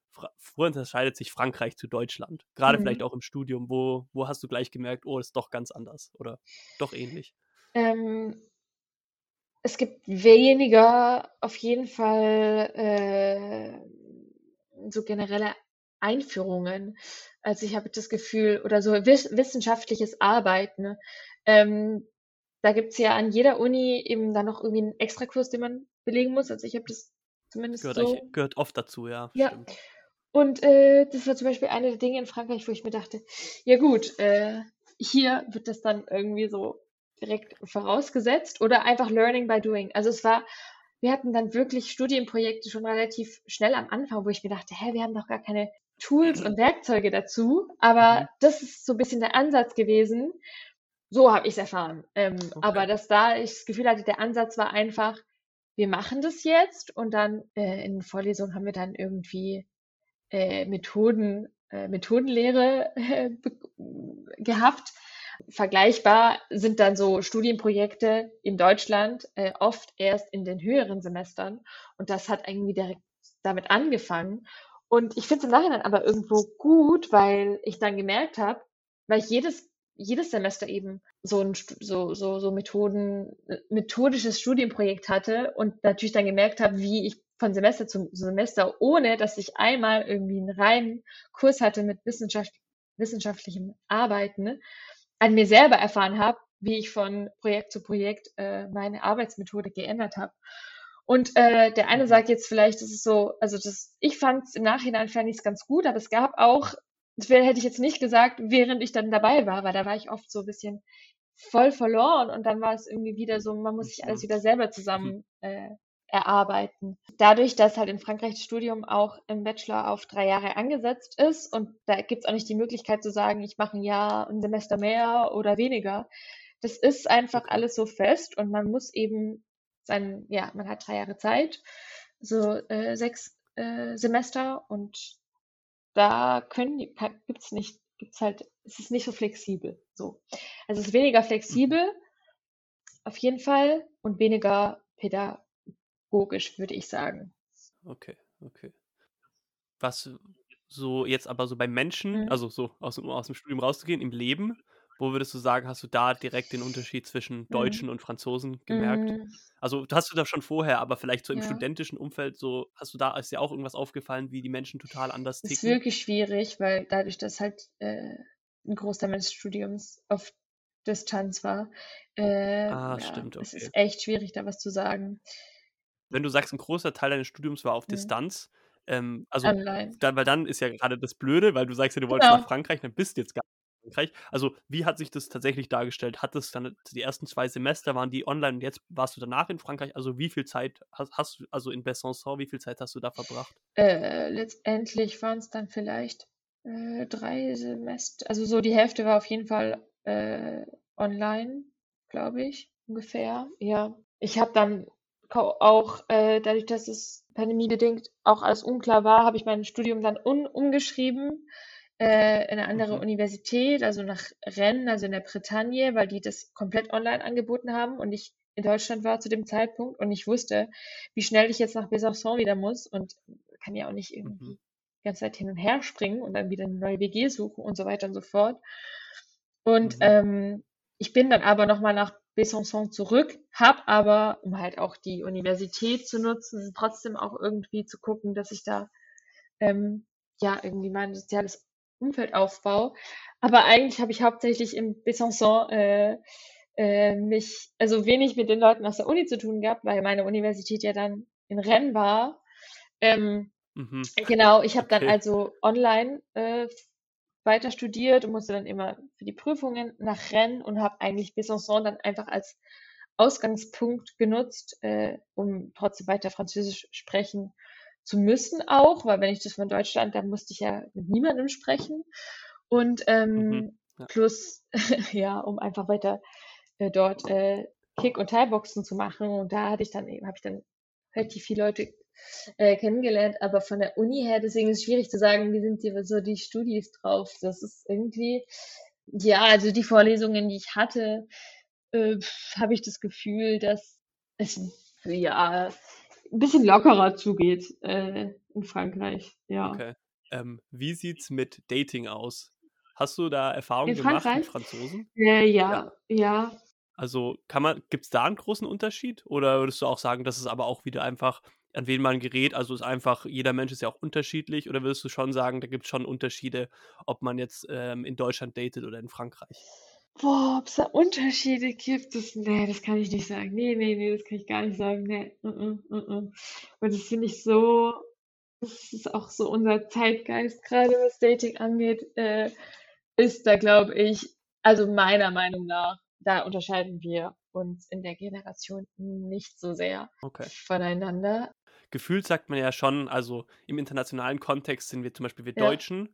wo unterscheidet sich Frankreich zu Deutschland? Gerade vielleicht Mhm. auch im Studium, wo, wo hast du gleich gemerkt, oh, ist doch ganz anders oder doch ähnlich? Ähm, es gibt weniger auf jeden Fall äh, so generelle Einführungen. Also ich habe das Gefühl, oder so wiss wissenschaftliches Arbeiten. Ähm, da gibt's ja an jeder Uni eben dann noch irgendwie einen Extrakurs, den man belegen muss. Also ich habe das zumindest Gehört, so. eigentlich, gehört oft dazu, ja, Ja, stimmt. und äh, das war zum Beispiel eine der Dinge in Frankreich, wo ich mir dachte, ja gut, äh, hier wird das dann irgendwie so direkt vorausgesetzt oder einfach Learning by Doing. Also es war, wir hatten dann wirklich Studienprojekte schon relativ schnell am Anfang, wo ich mir dachte, hä, wir haben doch gar keine Tools und Werkzeuge dazu. Aber Mhm. das ist so ein bisschen der Ansatz gewesen. So habe ich es erfahren. Ähm, aber Okay. dass da ich das Gefühl hatte, der Ansatz war einfach, wir machen das jetzt und dann äh, in Vorlesungen haben wir dann irgendwie äh, Methoden, äh, Methodenlehre äh, gehabt. Vergleichbar sind dann so Studienprojekte in Deutschland äh, oft erst in den höheren Semestern und das hat irgendwie direkt damit angefangen. Und ich finde es im Nachhinein aber irgendwo gut, weil ich dann gemerkt habe, weil ich jedes jedes Semester eben so ein so so so Methoden methodisches Studienprojekt hatte und natürlich dann gemerkt habe, wie ich von Semester zu Semester, ohne dass ich einmal irgendwie einen reinen Kurs hatte mit Wissenschaft, wissenschaftlichem Arbeiten, an mir selber erfahren habe, wie ich von Projekt zu Projekt äh, meine Arbeitsmethode geändert habe. Und äh, der eine Mhm. sagt jetzt vielleicht, das ist so, also das, ich fand es im Nachhinein fand ich es ganz gut, aber es gab auch, das hätte ich jetzt nicht gesagt, während ich dann dabei war, weil da war ich oft so ein bisschen voll verloren und dann war es irgendwie wieder so, man muss sich alles Mhm. wieder selber zusammen äh, erarbeiten. Dadurch, dass halt in Frankreich das Studium auch im Bachelor auf drei Jahre angesetzt ist und da gibt's auch nicht die Möglichkeit zu sagen, ich mache ein Jahr, ein Semester mehr oder weniger. Das ist einfach alles so fest und man muss eben sein, ja, man hat drei Jahre Zeit, so äh, sechs äh, Semester und da können gibt's nicht, gibt's halt, es ist nicht so flexibel. So. Also es ist weniger flexibel, auf jeden Fall, und weniger pädagogisch, würde ich sagen. Okay, okay. Was so jetzt aber so beim Menschen, Mhm. also so aus, aus dem Studium rauszugehen, im Leben, wo würdest du sagen, hast du da direkt den Unterschied zwischen Mhm. Deutschen und Franzosen gemerkt? Mm, Also hast du das schon vorher, aber vielleicht so im ja. studentischen Umfeld, so hast du da, ist dir auch irgendwas aufgefallen, wie die Menschen total anders ist ticken? wirklich schwierig, weil dadurch, dass halt äh, ein Großteil meines Studiums auf Distanz war, äh, Ah, ja, stimmt, es okay. ist echt schwierig, da was zu sagen. Wenn du sagst, ein großer Teil deines Studiums war auf Mhm. Distanz, ähm, also dann, weil dann ist ja gerade das Blöde, weil du sagst ja, du wolltest nach Genau. Frankreich, dann bist du jetzt gar Frankreich. Also wie hat sich das tatsächlich dargestellt? Hat das dann die ersten zwei Semester waren die online und jetzt warst du danach in Frankreich? Also wie viel Zeit hast, hast du, also in Besançon, wie viel Zeit hast du da verbracht? Äh, letztendlich waren es dann vielleicht äh, drei Semester, also so die Hälfte war auf jeden Fall äh, online, glaube ich, ungefähr. Ja, ich habe dann auch, äh, dadurch, dass es pandemiebedingt auch alles unklar war, habe ich mein Studium dann un umgeschrieben äh, in eine andere Mhm. Universität, also nach Rennes, also in der Bretagne, weil die das komplett online angeboten haben und ich in Deutschland war zu dem Zeitpunkt und ich wusste, wie schnell ich jetzt nach Besançon wieder muss und kann ja auch nicht irgendwie Mhm. die ganze Zeit hin und her springen und dann wieder eine neue WG suchen und so weiter und so fort. Und Mhm. ähm, ich bin dann aber nochmal nach Besançon zurück, habe aber, um halt auch die Universität zu nutzen, trotzdem auch irgendwie zu gucken, dass ich da ähm, ja irgendwie mein soziales Umfeld aufbaue. Aber eigentlich habe ich hauptsächlich im Besançon äh, äh, mich, also wenig mit den Leuten aus der Uni zu tun gehabt, weil meine Universität ja dann in Rennes war. Ähm, Mhm. Genau, ich habe dann Okay. also online äh, weiter studiert und musste dann immer für die Prüfungen nach Rennes und habe eigentlich Besançon dann einfach als Ausgangspunkt genutzt, äh, um trotzdem weiter Französisch sprechen zu müssen auch, weil wenn ich das von Deutschland, dann musste ich ja mit niemandem sprechen. Und ähm, Mhm. Ja. plus, ja, um einfach weiter äh, dort äh, Kick- und Teilboxen zu machen. Und da hatte ich dann eben, habe ich dann relativ viele Leute äh, kennengelernt, aber von der Uni her, deswegen ist es schwierig zu sagen, wie sind hier so die Studis drauf. Das ist irgendwie, ja, also die Vorlesungen, die ich hatte, äh, habe ich das Gefühl, dass es ja ein bisschen lockerer zugeht äh, in Frankreich. Ja. Okay. Ähm, wie sieht's mit Dating aus? Hast du da Erfahrungen gemacht mit? Franzosen? Äh, ja, ja. Also kann man, gibt es da einen großen Unterschied? Oder würdest du auch sagen, dass es aber auch wieder einfach, an wen man gerät, also ist einfach, jeder Mensch ist ja auch unterschiedlich, oder würdest du schon sagen, da gibt es schon Unterschiede, ob man jetzt ähm, in Deutschland datet oder in Frankreich? Boah, ob es da Unterschiede gibt, das, nee, das kann ich nicht sagen. Nee, nee, nee, das kann ich gar nicht sagen. Nee, mm, mm, mm, mm. Und das finde ich so, das ist auch so unser Zeitgeist, gerade was Dating angeht, äh, ist da, glaube ich, also meiner Meinung nach, da unterscheiden wir uns in der Generation nicht so sehr Okay. voneinander. Gefühlt sagt man ja schon, also im internationalen Kontext sind wir zum Beispiel wir Ja. Deutschen,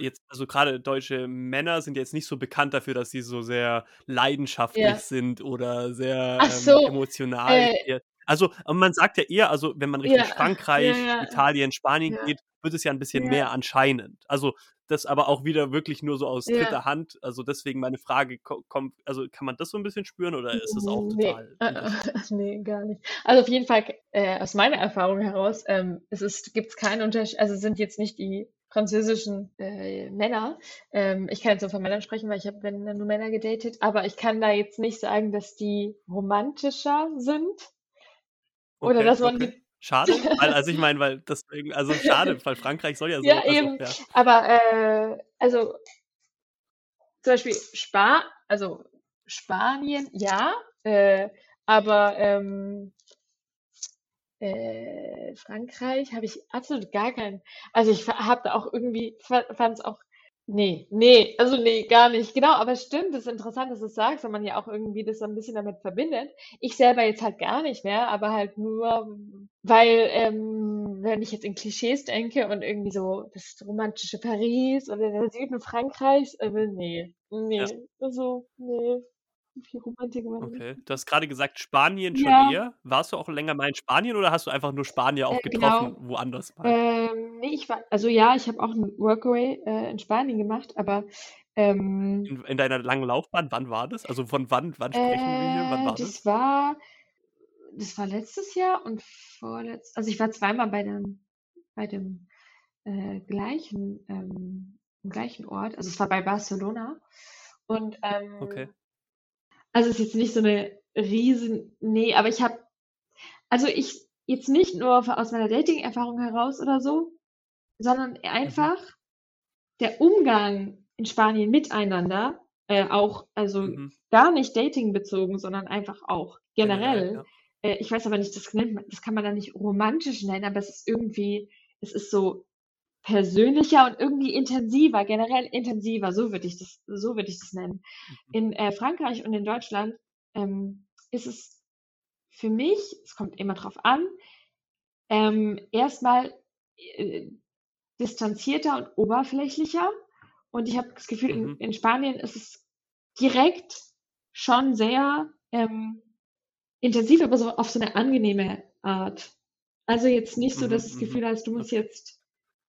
jetzt, also gerade deutsche Männer sind jetzt nicht so bekannt dafür, dass sie so sehr leidenschaftlich Ja. sind oder sehr ähm, so, emotional. äh, Also, man sagt ja eher, also wenn man Richtung ja, Frankreich, ja, Italien, Spanien geht, wird es ja ein bisschen mehr anscheinend. Also das aber auch wieder wirklich nur so aus dritter Hand. Also deswegen meine Frage ko- kommt, also kann man das so ein bisschen spüren oder ist das auch Nee, total äh, äh, nee, gar nicht. Also auf jeden Fall, äh, aus meiner Erfahrung heraus, ähm, es ist, gibt's keinen Unterschied, also sind jetzt nicht die französischen äh, Männer. Ähm, ich kann jetzt nur von Männern sprechen, weil ich habe wenn nur Männer gedatet, aber ich kann da jetzt nicht sagen, dass die romantischer sind oder Okay, dass man okay. Schade, weil, also ich meine, weil deswegen, also schade, weil Frankreich soll ja so, ja also, eben, ja. aber äh, also zum Beispiel Spa, also Spanien, ja, äh, aber ähm, äh, Frankreich habe ich absolut gar keinen. Also ich habe da auch irgendwie, fand es auch, nee, nee, also nee, gar nicht. Genau, aber es stimmt, das ist interessant, dass du es sagst, weil man ja auch irgendwie das so ein bisschen damit verbindet. Ich selber jetzt halt gar nicht mehr, aber halt nur, weil, ähm, wenn ich jetzt in Klischees denke und irgendwie so das romantische Paris oder der Süden Frankreichs, also nee, Ja, nee, also nee, viel Romantik nicht. okay. Du hast gerade gesagt, Spanien schon Ja, eher. Warst du auch länger mal in Spanien oder hast du einfach nur Spanier auch äh, getroffen, genau. woanders mal? Ähm, nee, ich war, also ja, ich habe auch einen Workaway äh, in Spanien gemacht, aber ähm, In, in deiner langen Laufbahn, wann war das? Also von wann, wann sprechen wir hier? Wann äh, war das das? war, das war letztes Jahr und vorletzt, also ich war zweimal bei dem, bei dem äh, gleichen, ähm, gleichen Ort, also es war bei Barcelona und Okay. Also es ist jetzt nicht so eine riesen, nee, aber ich habe, also ich jetzt nicht nur aus meiner Dating-Erfahrung heraus oder so, sondern Mhm. einfach der Umgang in Spanien miteinander, äh, auch, also Mhm. gar nicht Dating bezogen, sondern einfach auch Generell, generell. ja. Äh, ich weiß aber nicht, das nennt man, das kann man dann nicht romantisch nennen, aber es ist irgendwie, es ist so persönlicher und irgendwie intensiver, generell intensiver, so würde ich das, so würde ich das nennen. Mhm. In äh, Frankreich und in Deutschland ähm, ist es für mich, es kommt immer drauf an, ähm, erstmal äh, distanzierter und oberflächlicher. Und ich habe das Gefühl, in, Mhm. in Spanien ist es direkt schon sehr ähm, intensiv, aber so auf so eine angenehme Art. Also jetzt nicht so, Mhm, dass das. Gefühl hast, du musst jetzt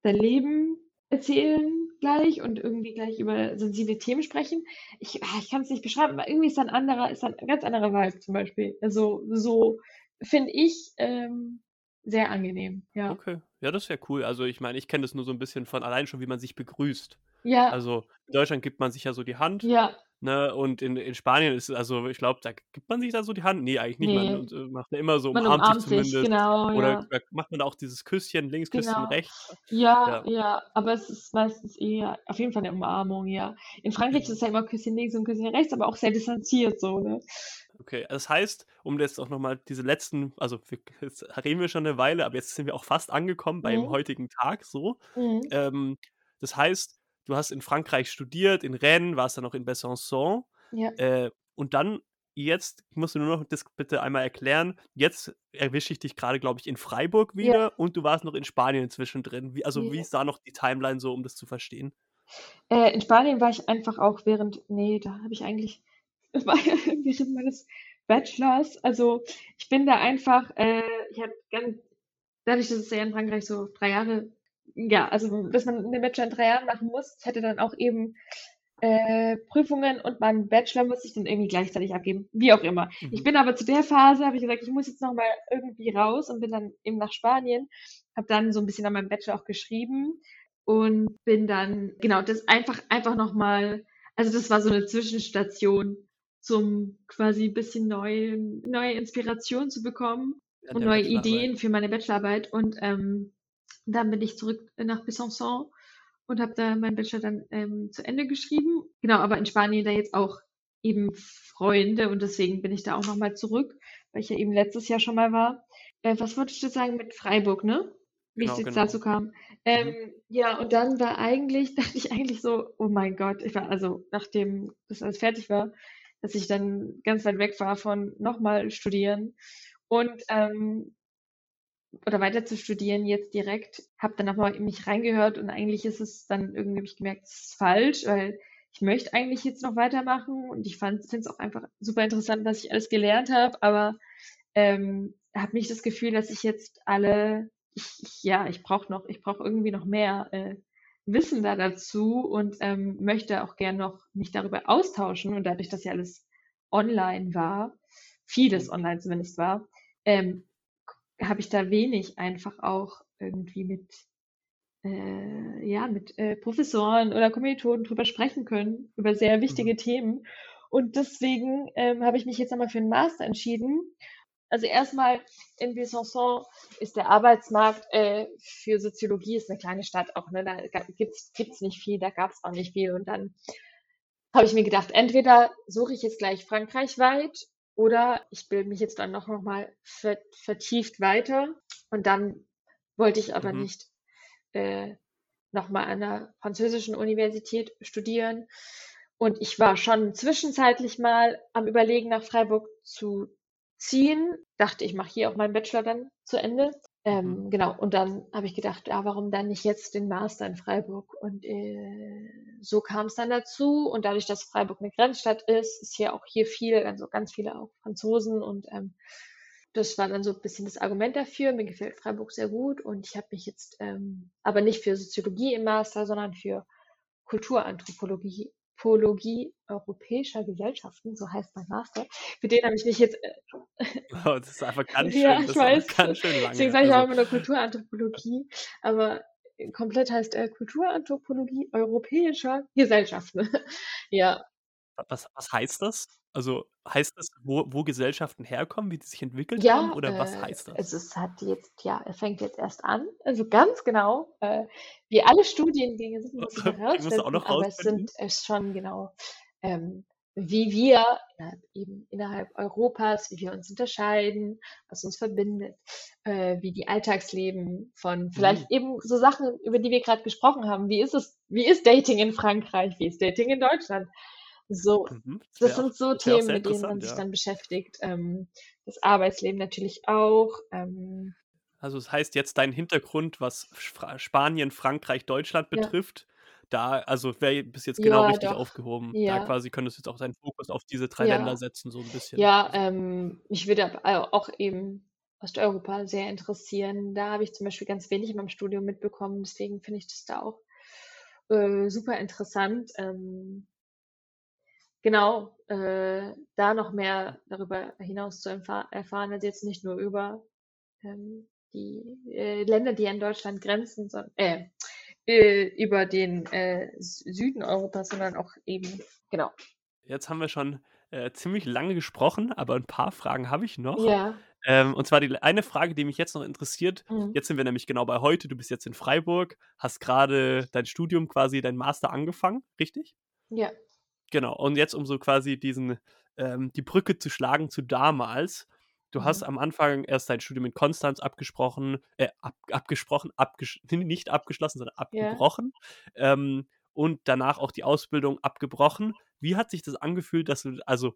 dein Leben erzählen gleich und irgendwie gleich über sensible Themen sprechen. Ich, ah, ich kann es nicht beschreiben, aber irgendwie ist da ein anderer, ist da ein ganz anderer Vibe zum Beispiel. Also so finde ich ähm, sehr angenehm, ja. Okay. Ja, das wäre cool. Also ich meine, ich kenne das nur so ein bisschen von allein schon, wie man sich begrüßt. Ja, Also in Deutschland gibt man sich ja so die Hand, ja, ne? Und in, in Spanien ist es, also ich glaube, da gibt man sich da so die Hand. Nee, eigentlich nicht. Man nee, äh, macht ja immer so, man umarmt sich umarmt sich, zumindest. genau, Oder ja. da macht man da auch dieses Küsschen links, Küsschen Genau. rechts. Ja, Ja. ja, aber es ist meistens eher auf jeden Fall eine Umarmung, ja. In Frankreich ist Mhm. es ja immer Küsschen links und Küsschen rechts, aber auch sehr distanziert so, ne? Okay, das heißt, um jetzt auch nochmal diese letzten, also jetzt reden wir schon eine Weile, aber jetzt sind wir auch fast angekommen beim Mhm. heutigen Tag so. Mhm. Ähm, das heißt, du hast in Frankreich studiert, in Rennes, warst dann noch in Besançon Ja. äh, und dann jetzt musst du nur noch das bitte einmal erklären. Jetzt erwische ich dich gerade, glaube ich, in Freiburg wieder Ja. und du warst noch in Spanien zwischendrin. Wie, also wie Ja. ist da noch die Timeline so, um das zu verstehen? Äh, in Spanien war ich einfach auch während, nee, da habe ich eigentlich, das war ja während meines Bachelors. Also ich bin da einfach, äh, ich habe dadurch, dass es ja in Frankreich so drei Jahre, ja, also dass man den Bachelor in drei Jahren machen muss, ich hatte dann auch eben äh, Prüfungen und meinen Bachelor musste ich dann irgendwie gleichzeitig abgeben, wie auch immer. Ich Mhm. bin aber zu der Phase, habe ich gesagt, ich muss jetzt nochmal irgendwie raus und bin dann eben nach Spanien, habe dann so ein bisschen an meinem Bachelor auch geschrieben und bin dann, genau, das einfach, einfach nochmal, also das war so eine Zwischenstation, zum quasi ein bisschen neue, neue Inspiration zu bekommen und neue. Ideen für meine Bachelorarbeit. Und ähm, dann bin ich zurück nach Besançon und habe da meinen Bachelor dann ähm, zu Ende geschrieben. Genau, aber in Spanien da jetzt auch eben Freunde und deswegen bin ich da auch nochmal zurück, weil ich ja eben letztes Jahr schon mal war. Äh, was wolltest du sagen mit Freiburg, ne? Wie Genau, es jetzt genau. dazu kam. Ähm, ja, und dann war eigentlich, dachte ich eigentlich so, oh mein Gott, ich war also, nachdem das alles fertig war, dass ich dann ganz weit weg war von nochmal studieren und ähm, oder weiter zu studieren jetzt direkt, habe dann nochmal in mich reingehört und eigentlich ist es dann irgendwie habe ich gemerkt, es ist falsch, weil ich möchte eigentlich jetzt noch weitermachen und ich fand finde es auch einfach super interessant, was ich alles gelernt habe, aber ähm, habe nicht das Gefühl, dass ich jetzt alle, ich, ich ja, ich brauche noch, ich brauche irgendwie noch mehr äh, Wissen da dazu und ähm, möchte auch gern noch mich darüber austauschen und dadurch, dass ja alles online war, vieles online zumindest war, ähm, habe ich da wenig einfach auch irgendwie mit äh, ja mit äh, Professoren oder Kommilitonen drüber sprechen können über sehr wichtige Themen und deswegen ähm, habe ich mich jetzt nochmal für einen Master entschieden. Also erstmal in Besançon ist der Arbeitsmarkt äh, für Soziologie ist eine kleine Stadt auch, ne? Da gibt's gibt's nicht viel, da gab's auch nicht viel und dann habe ich mir gedacht, entweder suche ich jetzt gleich Frankreich weit oder ich bilde mich jetzt dann noch, noch mal ver vertieft weiter. Und dann wollte ich aber Mhm. nicht äh, nochmal an einer französischen Universität studieren. Und ich war schon zwischenzeitlich mal am Überlegen, nach Freiburg zu ziehen. Dachte, ich mache hier auch meinen Bachelor dann zu Ende. Ähm, genau, und dann habe ich gedacht, ja, warum dann nicht jetzt den Master in Freiburg? Und äh, so kam es dann dazu. Und dadurch, dass Freiburg eine Grenzstadt ist, ist hier auch hier viel, also ganz viele auch Franzosen. Und ähm, das war dann so ein bisschen das Argument dafür. Mir gefällt Freiburg sehr gut. Und ich habe mich jetzt ähm, aber nicht für Soziologie im Master, sondern für Kulturanthropologie Anthropologie europäischer Gesellschaften, so heißt mein Master. Für den habe ich mich jetzt äh, Oh, das ist einfach ganz schön, ja, ich weiß. ganz schön lange. Deswegen sage ich auch Also, immer nur Kulturanthropologie, aber komplett heißt äh, Kulturanthropologie europäischer Gesellschaften. ja, was, was heißt das? Also heißt das, wo, wo Gesellschaften herkommen, wie die sich entwickelt haben, ja, oder was äh, heißt das? also es hat jetzt, ja, er fängt jetzt erst an, also ganz genau, äh, wie alle Studiengänge sind, muss ich du auch herausfinden, noch aber es sind es schon genau, ähm, wie wir ja, eben innerhalb Europas, wie wir uns unterscheiden, was uns verbindet, äh, wie die Alltagsleben von vielleicht Mhm. eben so Sachen, über die wir gerade gesprochen haben. Wie ist es, wie ist Dating in Frankreich? Wie ist Dating in Deutschland? So, Mhm. Das sind so Themen, mit denen man sich ja. dann beschäftigt. Ähm, das Arbeitsleben natürlich auch. Ähm, Also das heißt jetzt dein Hintergrund, was Fra- Spanien, Frankreich, Deutschland ja, betrifft, da, also wäre bis jetzt genau ja, richtig doch. aufgehoben. Da Ja, quasi könntest du jetzt auch deinen Fokus auf diese drei Länder ja. setzen, so ein bisschen. Ja, ähm, mich würde auch eben Osteuropa sehr interessieren. Da habe ich zum Beispiel ganz wenig in meinem Studium mitbekommen, deswegen finde ich das da auch äh, super interessant. Ähm, genau, äh, da noch mehr darüber hinaus zu erfahr- erfahren, also jetzt nicht nur über ähm, die äh, Länder, die an Deutschland grenzen, sondern äh, äh, über den äh, Süden Europas, sondern auch eben, genau. jetzt haben wir schon äh, ziemlich lange gesprochen, aber ein paar Fragen habe ich noch. Ja. Ähm, und zwar die eine Frage, die mich jetzt noch interessiert. Mhm. Jetzt sind wir nämlich genau bei heute. Du bist jetzt in Freiburg, hast gerade dein Studium, quasi dein Master angefangen, richtig? Ja. Genau. Und jetzt, um so quasi diesen, ähm, die Brücke zu schlagen zu damals. Du hast Mhm. am Anfang erst dein Studium in Konstanz abgesprochen, äh, ab, abgesprochen, abges nicht abgeschlossen, sondern abgebrochen. Ähm, und danach auch die Ausbildung abgebrochen. Wie hat sich das angefühlt, dass du, also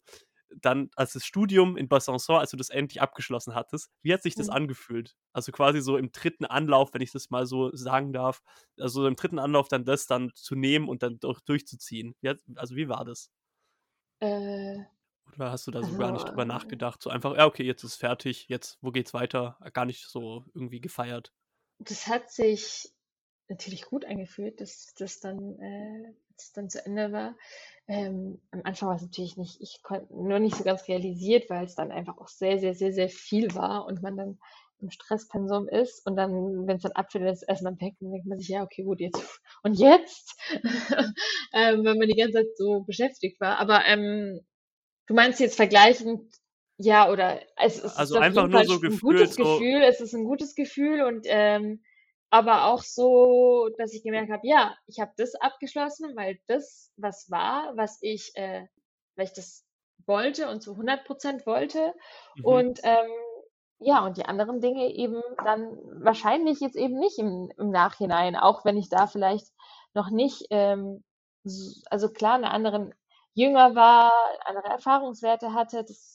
dann, als das Studium in Besançon, als du das endlich abgeschlossen hattest, wie hat sich das Mhm. angefühlt? Also quasi so im dritten Anlauf, wenn ich das mal so sagen darf, also im dritten Anlauf dann das dann zu nehmen und dann durch, durchzuziehen. Wie hat, also wie war das? Äh, Oder hast du da so also, gar nicht drüber nachgedacht? So einfach, ja, okay, jetzt ist fertig, jetzt, wo geht's weiter? Gar nicht so irgendwie gefeiert. das hat sich natürlich gut angefühlt, dass das dann, äh, es dann zu Ende war. Ähm, am Anfang war es natürlich nicht, ich konnte nur nicht so ganz realisiert, weil es dann einfach auch sehr, sehr, sehr, sehr viel war und man dann im Stresspensum ist und dann, wenn es dann abfällt, ist erstmal weg, dann denkt man sich, ja, okay, gut, jetzt und jetzt, ähm, wenn man die ganze Zeit so beschäftigt war. Aber ähm, du meinst jetzt vergleichend, ja, oder es, es Also ist einfach nur so ein gefühlt, gutes so, Gefühl, es ist ein gutes Gefühl und ähm, aber auch so, dass ich gemerkt habe, ja, ich habe das abgeschlossen, weil das was war, was ich, äh, weil ich das wollte und zu 100 Prozent wollte. Mhm, und ähm, ja, und die anderen Dinge eben dann wahrscheinlich jetzt eben nicht im, im Nachhinein, auch wenn ich da vielleicht noch nicht, ähm, also klar, eine anderen jünger war, andere Erfahrungswerte hatte, das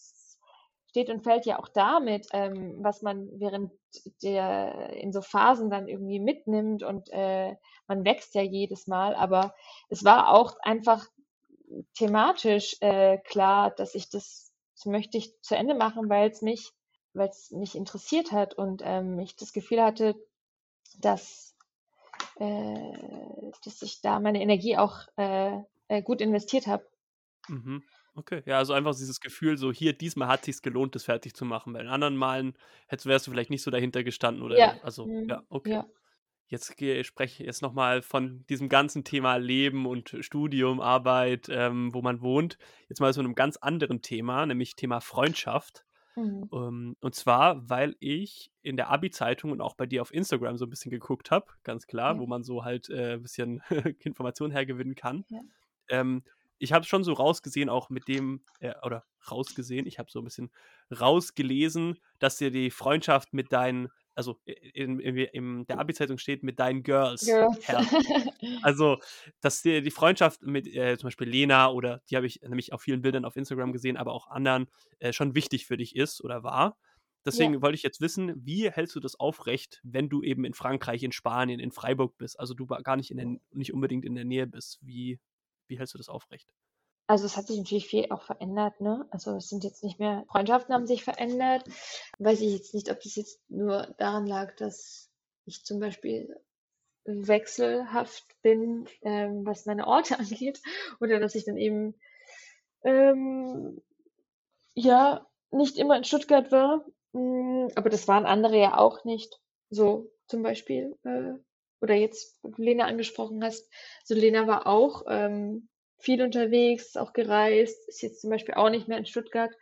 steht und fällt ja auch damit, ähm, was man während der in so Phasen dann irgendwie mitnimmt und äh, man wächst ja jedes Mal, aber es war auch einfach thematisch äh, klar, dass ich das, das möchte ich zu Ende machen, weil es mich, weil es mich interessiert hat und ähm, ich das Gefühl hatte, dass, äh, dass ich da meine Energie auch äh, äh, gut investiert habe. mhm. Okay, ja, also einfach dieses Gefühl, so hier, diesmal hat sich's gelohnt, das fertig zu machen. Bei den anderen Malen hättest, wärst du vielleicht nicht so dahinter gestanden oder, Ja, also, mm, ja, okay. ja, Jetzt gehe, spreche ich jetzt nochmal von diesem ganzen Thema Leben und Studium, Arbeit, ähm, wo man wohnt. Jetzt mal zu einem ganz anderen Thema, nämlich Thema Freundschaft. mhm, Ähm, und zwar, weil ich in der Abi-Zeitung und auch bei dir auf Instagram so ein bisschen geguckt habe, ganz klar, ja, wo man so halt äh, ein bisschen Informationen hergewinnen kann. ja, Ähm, ich habe schon so rausgesehen, auch mit dem, äh, oder rausgesehen, ich habe so ein bisschen rausgelesen, dass dir die Freundschaft mit deinen, also in, in, in der Abi-Zeitung steht, mit deinen Girls Girls. Also, dass dir die Freundschaft mit äh, zum Beispiel Lena oder die habe ich nämlich auf vielen Bildern auf Instagram gesehen, aber auch anderen äh, schon wichtig für dich ist oder war. Ja, Deswegen wollte ich jetzt wissen, wie hältst du das aufrecht, wenn du eben in Frankreich, in Spanien, in Freiburg bist, also du gar nicht, in der, nicht unbedingt in der Nähe bist. Wie, wie hältst du das aufrecht? also es hat sich natürlich viel auch verändert, ne? Also es sind jetzt nicht mehr, Freundschaften haben sich verändert. Weiß ich jetzt nicht, ob das jetzt nur daran lag, dass ich zum Beispiel wechselhaft bin, ähm, was meine Orte angeht, oder dass ich dann eben ähm, ja nicht immer in Stuttgart war. Mm, Aber das waren andere ja auch nicht. So zum Beispiel, äh, oder jetzt, wo du Lena angesprochen hast, so Lena war auch ähm, viel unterwegs, auch gereist, ist jetzt zum Beispiel auch nicht mehr in Stuttgart.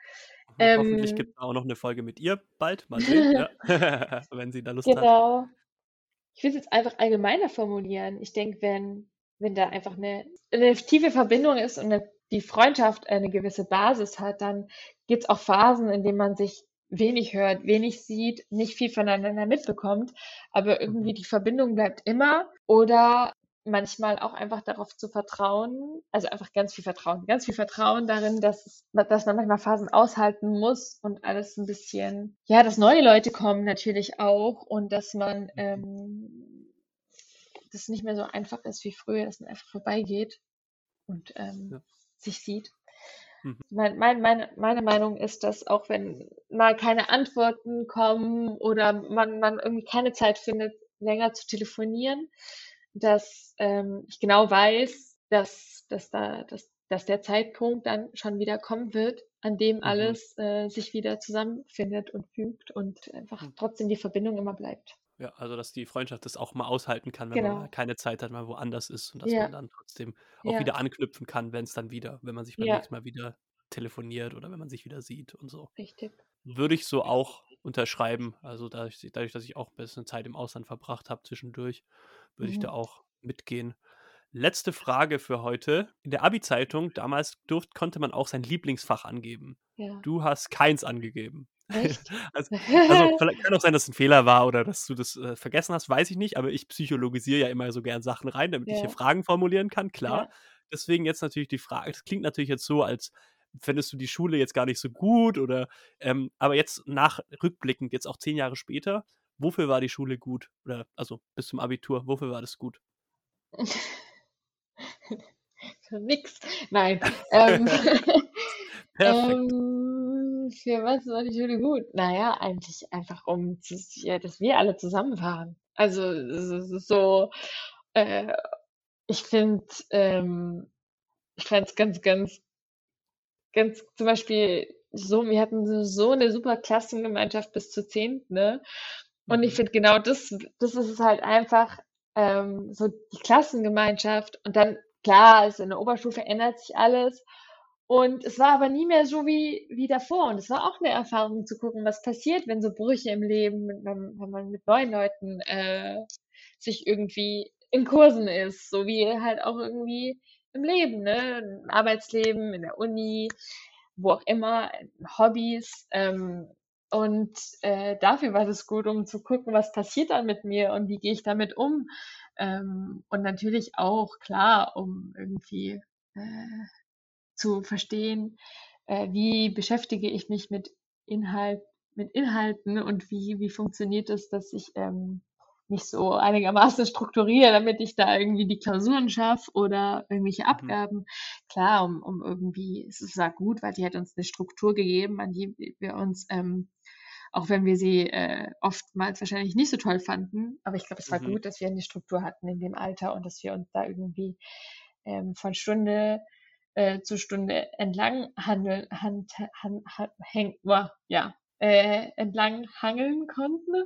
Ho hoffentlich Ähm, gibt es auch noch eine Folge mit ihr bald. Mal sehen, ja. wenn sie da Lust hat. genau. Ich will es jetzt einfach allgemeiner formulieren. Ich denke, wenn, wenn da einfach eine, eine tiefe Verbindung ist und eine, die Freundschaft eine gewisse Basis hat, dann gibt es auch Phasen, in denen man sich wenig hört, wenig sieht, nicht viel voneinander mitbekommt, aber irgendwie Mhm. die Verbindung bleibt immer oder manchmal auch einfach darauf zu vertrauen, also einfach ganz viel Vertrauen, ganz viel Vertrauen darin, dass, dass man manchmal Phasen aushalten muss und alles ein bisschen, ja, dass neue Leute kommen natürlich auch und dass man ähm, das nicht mehr so einfach ist wie früher, dass man einfach vorbeigeht und ähm, Ja. sich sieht. Mhm. Mein, mein, meine, meine Meinung ist, dass auch wenn mal keine Antworten kommen oder man, man irgendwie keine Zeit findet, länger zu telefonieren, dass ähm, ich genau weiß, dass, dass, da, dass, dass der Zeitpunkt dann schon wieder kommen wird, an dem Mhm. alles äh, sich wieder zusammenfindet und fügt und einfach Mhm. trotzdem die Verbindung immer bleibt. Ja, also dass die Freundschaft das auch mal aushalten kann, wenn man Genau. keine Zeit hat, mal woanders ist und dass Ja, man dann trotzdem auch ja, wieder anknüpfen kann, wenn es dann wieder, wenn man sich beim ja, nächsten Mal wieder telefoniert oder wenn man sich wieder sieht und so. richtig. Würde ich so auch unterschreiben. Also dadurch, dadurch dass ich auch ein bisschen Zeit im Ausland verbracht habe zwischendurch, würde ich da Mhm. auch mitgehen. Letzte Frage für heute. In der Abi-Zeitung damals durft, konnte man auch sein Lieblingsfach angeben. Ja. Du hast keins angegeben. Echt? also, also vielleicht kann auch sein, dass es ein Fehler war oder dass du das äh, vergessen hast, weiß ich nicht, aber ich psychologisiere ja immer so gern Sachen rein, damit ich hier Ja, Fragen formulieren kann, klar. ja, Deswegen jetzt natürlich die Frage, das klingt natürlich jetzt so, als fändest du die Schule jetzt gar nicht so gut oder ähm, aber jetzt nach rückblickend, jetzt auch zehn Jahre später, wofür war die Schule gut? Oder also bis zum Abitur, wofür war das gut? Für nix. Nein. ähm, ähm, für was war die Schule gut? Naja, eigentlich einfach um, ja, dass wir alle zusammen waren. Also es ist so, äh, ich finde, ähm, ich fand es ganz, ganz, ganz zum Beispiel so, wir hatten so eine super Klassengemeinschaft bis zur 10. Ne? Und ich mhm. finde genau das, das ist es halt einfach, ähm, so die Klassengemeinschaft und dann, klar, also in der Oberstufe ändert sich alles. Und es war aber nie mehr so wie, wie davor. Und es war auch eine Erfahrung zu gucken, was passiert, wenn so Brüche im Leben, wenn, wenn man mit neuen Leuten äh, sich irgendwie in Kursen ist, so wie halt auch irgendwie im Leben, ne? Im Arbeitsleben, in der Uni, wo auch immer, Hobbys. Ähm, und äh, dafür war das gut, um zu gucken, was passiert dann mit mir und wie gehe ich damit um. Ähm, und natürlich auch, klar, um irgendwie äh, zu verstehen, äh, wie beschäftige ich mich mit Inhalt, mit Inhalten und wie, wie funktioniert es, dass ich ähm, mich so einigermaßen strukturiere, damit ich da irgendwie die Klausuren schaffe oder irgendwelche mhm. Abgaben. Klar, um, um irgendwie, es war gut, weil die hat uns eine Struktur gegeben, an die wir uns, ähm, auch wenn wir sie äh, oftmals wahrscheinlich nicht so toll fanden, aber ich glaube, es war mhm. gut, dass wir eine Struktur hatten in dem Alter und dass wir uns da irgendwie ähm, von Stunde äh, zu Stunde entlang handeln, hand, hand, hand, häng, ja, äh, entlang hangeln konnten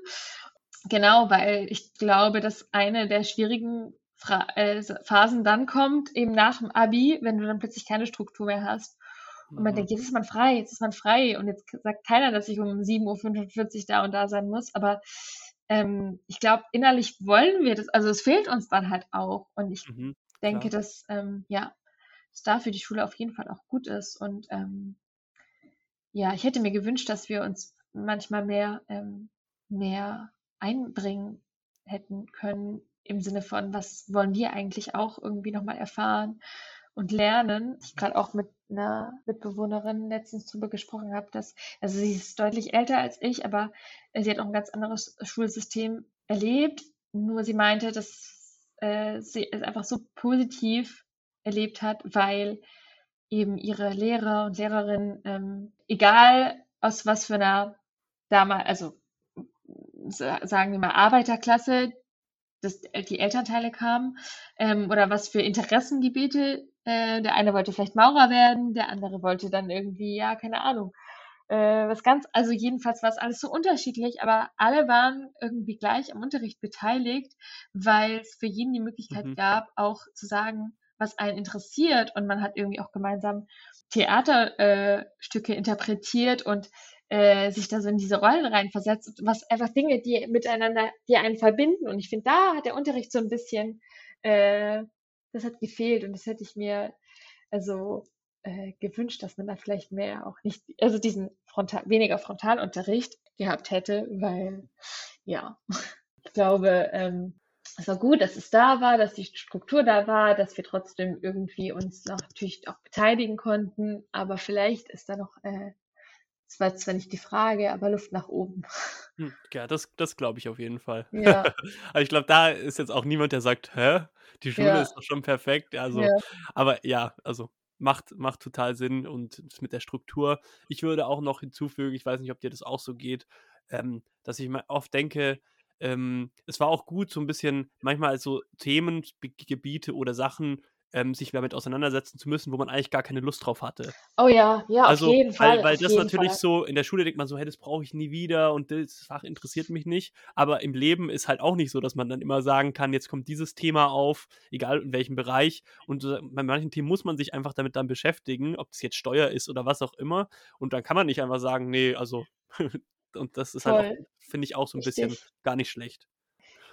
Genau, weil ich glaube, dass eine der schwierigen Fra äh, Phasen dann kommt, eben nach dem Abi, wenn du dann plötzlich keine Struktur mehr hast. Und man mhm. denkt, jetzt ist man frei, jetzt ist man frei. Und jetzt sagt keiner, dass ich um 7.45 Uhr da und da sein muss. Aber ähm, ich glaube, innerlich wollen wir das. Also es fehlt uns dann halt auch. Und ich mhm, denke, dass, ähm, ja, es da für die Schule auf jeden Fall auch gut ist. Und ähm, ja, ich hätte mir gewünscht, dass wir uns manchmal mehr, ähm, mehr einbringen hätten können im Sinne von, was wollen wir eigentlich auch irgendwie nochmal erfahren und lernen. Ich gerade auch mit einer Mitbewohnerin letztens drüber gesprochen habe, dass, also sie ist deutlich älter als ich, aber sie hat auch ein ganz anderes Schulsystem erlebt. Nur sie meinte, dass äh, sie es einfach so positiv erlebt hat, weil eben ihre Lehrer und Lehrerinnen, ähm, egal aus was für einer damals, also sagen wir mal, Arbeiterklasse, dass die Elternteile kamen, ähm, oder was für Interessengebiete. Äh, der eine wollte vielleicht Maurer werden, der andere wollte dann irgendwie, ja, keine Ahnung, äh, was ganz, also jedenfalls war es alles so unterschiedlich, aber alle waren irgendwie gleich am Unterricht beteiligt, weil es für jeden die Möglichkeit mhm. gab, auch zu sagen, was einen interessiert und man hat irgendwie auch gemeinsam Theaterstücke äh, interpretiert und äh, sich da so in diese Rollen reinversetzt, was einfach Dinge, die miteinander, die einen verbinden. Und ich finde, da hat der Unterricht so ein bisschen, äh, das hat gefehlt und das hätte ich mir also äh, gewünscht, dass man da vielleicht mehr auch nicht, also diesen Frontal, weniger Frontalunterricht gehabt hätte, weil ja, ich glaube, ähm, es war gut, dass es da war, dass die Struktur da war, dass wir trotzdem irgendwie uns noch natürlich auch beteiligen konnten, aber vielleicht ist da noch äh, das war zwar nicht die Frage, aber Luft nach oben. Hm, ja, das, das glaube ich auf jeden Fall. Ja. also ich glaube, da ist jetzt auch niemand, der sagt, hä, die Schule Ja. ist doch schon perfekt. Also, Ja. aber ja, also macht, macht total Sinn und mit der Struktur. Ich würde auch noch hinzufügen, ich weiß nicht, ob dir das auch so geht, ähm, dass ich mir oft denke, ähm, es war auch gut, so ein bisschen manchmal als so Themengebiete oder Sachen ähm, sich damit auseinandersetzen zu müssen, wo man eigentlich gar keine Lust drauf hatte. Oh ja, ja, also, auf jeden Fall. Weil, weil das natürlich Fall. so, in der Schule denkt man so, hey, das brauche ich nie wieder und das Fach interessiert mich nicht. Aber im Leben ist halt auch nicht so, dass man dann immer sagen kann, jetzt kommt dieses Thema auf, egal in welchem Bereich. Und bei manchen Themen muss man sich einfach damit dann beschäftigen, ob es jetzt Steuer ist oder was auch immer. Und dann kann man nicht einfach sagen, nee, also, und das ist halt Voll. halt, finde ich, auch so ein Richtig. bisschen gar nicht schlecht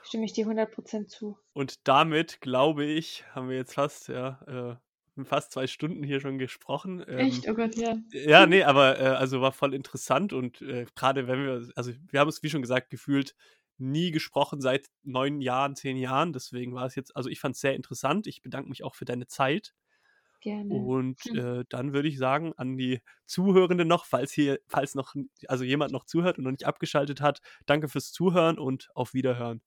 stimme ich dir 100% zu. Und damit, glaube ich, haben wir jetzt fast, ja, äh, fast zwei Stunden hier schon gesprochen. Ähm, Echt? Oh Gott, ja. Ja, nee, aber äh, also war voll interessant und äh, gerade wenn wir, also wir haben es, wie schon gesagt, gefühlt nie gesprochen seit neun Jahren, zehn Jahren. Deswegen war es jetzt, also ich fand es sehr interessant. Ich bedanke mich auch für deine Zeit. Gerne. Und Hm. äh, dann würde ich sagen, an die Zuhörenden noch, falls hier, falls noch, also jemand noch zuhört und noch nicht abgeschaltet hat, danke fürs Zuhören und auf Wiederhören.